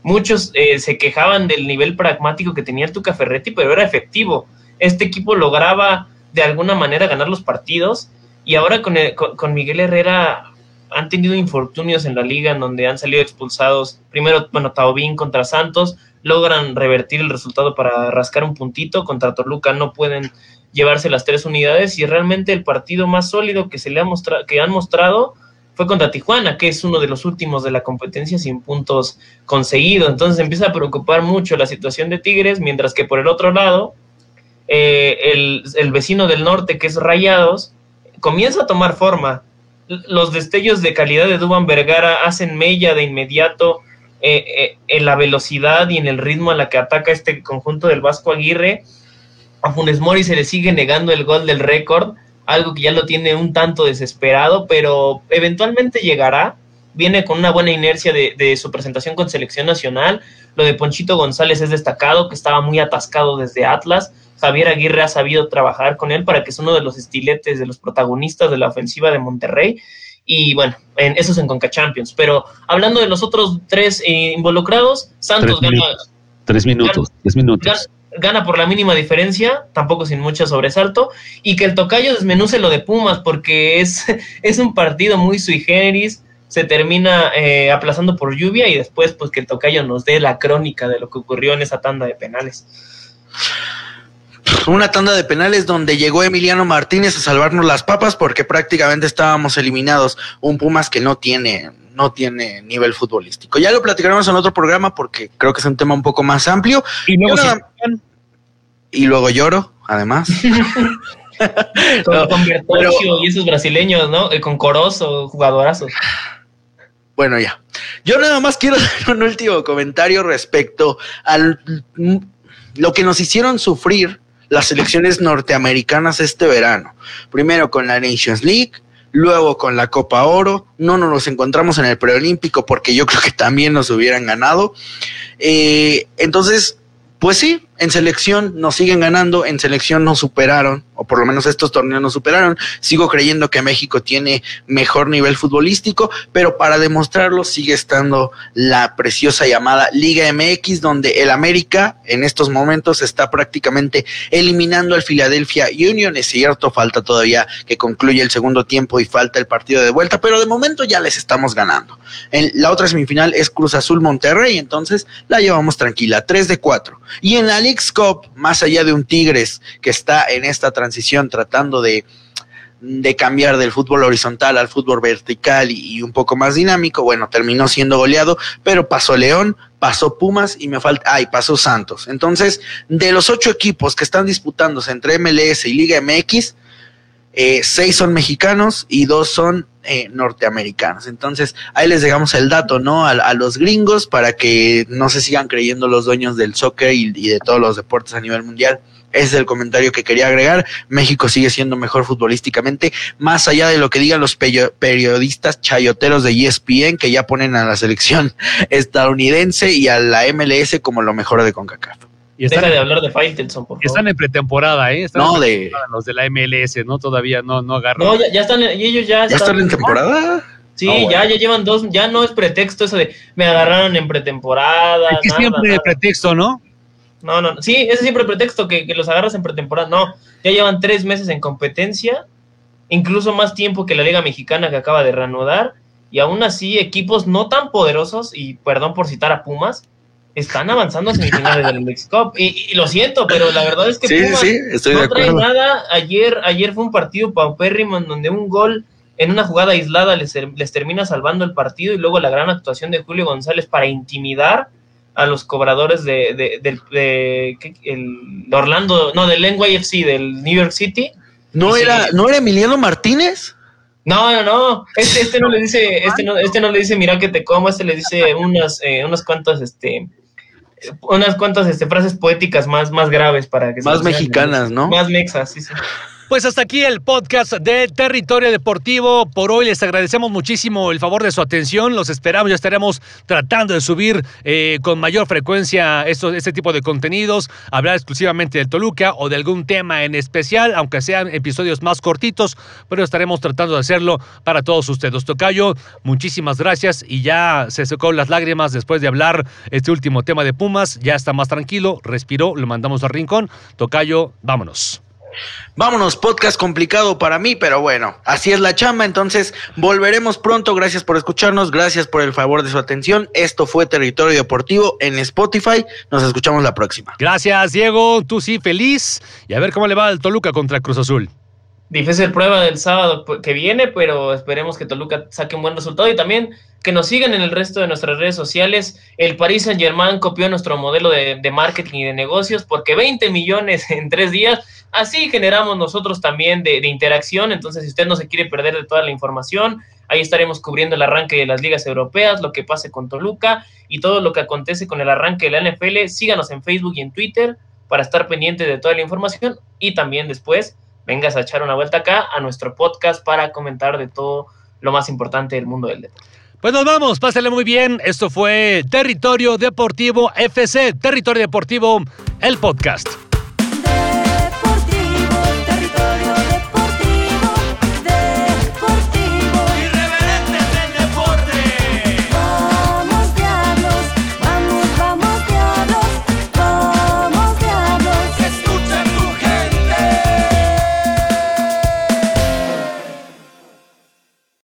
Muchos eh, se quejaban del nivel pragmático que tenía el Tuca Ferretti, pero era efectivo. Este equipo lograba de alguna manera ganar los partidos y ahora con, el- con, Miguel Herrera han tenido infortunios en la liga en donde han salido expulsados. Primero, bueno, Taubín contra Santos, logran revertir el resultado para rascar un puntito. Contra Toluca no pueden llevarse las tres unidades y realmente el partido más sólido que se le ha mostrado, que han mostrado fue contra Tijuana, que es uno de los últimos de la competencia sin puntos conseguidos. Entonces empieza a preocupar mucho la situación de Tigres, mientras que por el otro lado, eh, el, vecino del norte, que es Rayados, comienza a tomar forma. Los destellos de calidad de Duban Vergara hacen mella de inmediato eh, eh, en la velocidad y en el ritmo a la que ataca este conjunto del Vasco Aguirre. A Funes Mori se le sigue negando el gol del récord, algo que ya lo tiene un tanto desesperado, pero eventualmente llegará. Viene con una buena inercia de, de su presentación con selección nacional. Lo de Ponchito González es destacado, que estaba muy atascado desde Atlas. Javier Aguirre ha sabido trabajar con él para que es uno de los estiletes, de los protagonistas de la ofensiva de Monterrey. Y bueno, en, eso es en Conca Champions. Pero hablando de los otros tres eh, involucrados, Santos Tres gana, minutos. Tres minutos, tres minutos. Gan- gana por la mínima diferencia, tampoco sin mucho sobresalto, y que el tocayo desmenuce lo de Pumas, porque es, (laughs) es un partido muy sui generis, se termina eh, aplazando por lluvia y después pues que el tocayo nos dé la crónica de lo que ocurrió en esa tanda de penales. Una tanda de penales donde llegó Emiliano Martínez a salvarnos las papas porque prácticamente estábamos eliminados. Un Pumas que no tiene, no tiene nivel futbolístico. Ya lo platicaremos en otro programa porque creo que es un tema un poco más amplio. Y luego Yo sí, nada- Y luego lloro, además. (laughs) Con, No, con Bertocchio pero- y esos brasileños, ¿no? Eh, con Corozo, jugadorazos. Bueno, ya. Yo nada más quiero (laughs) dar un último comentario respecto al lo que nos hicieron sufrir las selecciones norteamericanas este verano. Primero con la Nations League, luego con la Copa Oro. No nos encontramos en el preolímpico porque yo creo que también nos hubieran ganado. Eh, entonces, pues sí, en selección nos siguen ganando, en selección nos superaron, o por lo menos estos torneos nos superaron. Sigo creyendo que México tiene mejor nivel futbolístico, pero para demostrarlo sigue estando la preciosa llamada Liga MX, donde el América en estos momentos está prácticamente eliminando al Philadelphia Union. Es cierto, falta todavía que concluya el segundo tiempo y falta el partido de vuelta, pero de momento ya les estamos ganando. En la otra semifinal es Cruz Azul Monterrey, entonces la llevamos tranquila, 3 de 4. Y en la Leagues Cup, más allá de un Tigres que está en esta transición tratando de, de cambiar del fútbol horizontal al fútbol vertical y, y un poco más dinámico, bueno, terminó siendo goleado, pero pasó León, pasó Pumas y me falta, ay, pasó Santos. Entonces, de los ocho equipos que están disputándose entre MLS y Liga MX, eh, seis son mexicanos y dos son eh, norteamericanos. Entonces, ahí les dejamos el dato, ¿no? A, a los gringos para que no se sigan creyendo los dueños del soccer y, y de todos los deportes a nivel mundial. Ese es el comentario que quería agregar. México sigue siendo mejor futbolísticamente, más allá de lo que digan los periodistas chayoteros de ESPN, que ya ponen a la selección (laughs) estadounidense y a la MLS como lo mejor de CONCACAF. Y están, Deja de hablar de Faitelson, por favor. están en pretemporada, ¿eh? Están No, en de- pretemporada los de la MLS, ¿no? Todavía no, no agarran. No, ya, ya están, y ellos ya, ¿Ya están en temporada? Sí, bueno. ya, ya llevan dos, ya no es pretexto eso de me agarraron en pretemporada. Es que nada, siempre de nada. pretexto, ¿no? No, no, no. sí, ese es siempre pretexto que, que los agarras en pretemporada. No, ya llevan tres meses en competencia, incluso más tiempo que la Liga Mexicana que acaba de reanudar, y aún así equipos no tan poderosos, y perdón por citar a Pumas, están avanzando a semifinales del Leagues Cup. Y, y lo siento, pero la verdad es que Sí, sí, Pumas sí, estoy de no trae acuerdo. nada. Ayer, ayer fue un partido paupérrimo en donde un gol en una jugada aislada les, les termina salvando el partido y luego la gran actuación de Julio González para intimidar a los cobradores de, de, del- de- ¿qué? el Orlando, no, del NYFC, del New York City. ¿No Sí. era, ¿No era Emiliano Martínez? No, no, no. Este, este no le dice, este no, este no le dice mira que te como, este le dice unas, eh, unas cuantas, este, unas cuantas este, frases poéticas más, más graves para que Más mexicanas, ¿no? Más mexas, sí, sí. Pues hasta aquí el podcast de Territorio Deportivo. Por hoy les agradecemos muchísimo el favor de su atención. Los esperamos, ya estaremos tratando de subir eh, con mayor frecuencia estos, este tipo de contenidos, hablar exclusivamente del Toluca o de algún tema en especial, aunque sean episodios más cortitos, pero estaremos tratando de hacerlo para todos ustedes. Tocayo, muchísimas gracias y ya se secó las lágrimas después de hablar este último tema de Pumas. Ya está más tranquilo, respiró, lo mandamos al rincón. Tocayo, vámonos. Vámonos, podcast complicado para mí, pero bueno, así es la chamba, entonces volveremos pronto, gracias por escucharnos, gracias por el favor de su atención, esto fue Territorio Deportivo en Spotify, nos escuchamos la próxima. Gracias, Diego. Tú sí, feliz. Y a ver cómo le va al Toluca contra Cruz Azul. difícil prueba del sábado que viene, pero esperemos que Toluca saque un buen resultado y también que nos sigan en el resto de nuestras redes sociales. El Paris Saint Germain copió nuestro modelo de, marketing y de negocios porque 20 millones en tres días, así generamos nosotros también de, de interacción. Entonces, si usted no se quiere perder de toda la información, ahí estaremos cubriendo el arranque de las ligas europeas, lo que pase con Toluca y todo lo que acontece con el arranque de la NFL. Síganos en Facebook y en Twitter para estar pendiente de toda la información y también después vengas a echar una vuelta acá a nuestro podcast para comentar de todo lo más importante del mundo del deporte. Pues nos vamos, pásale muy bien. Esto fue Territorio Deportivo FC, Territorio Deportivo, el podcast.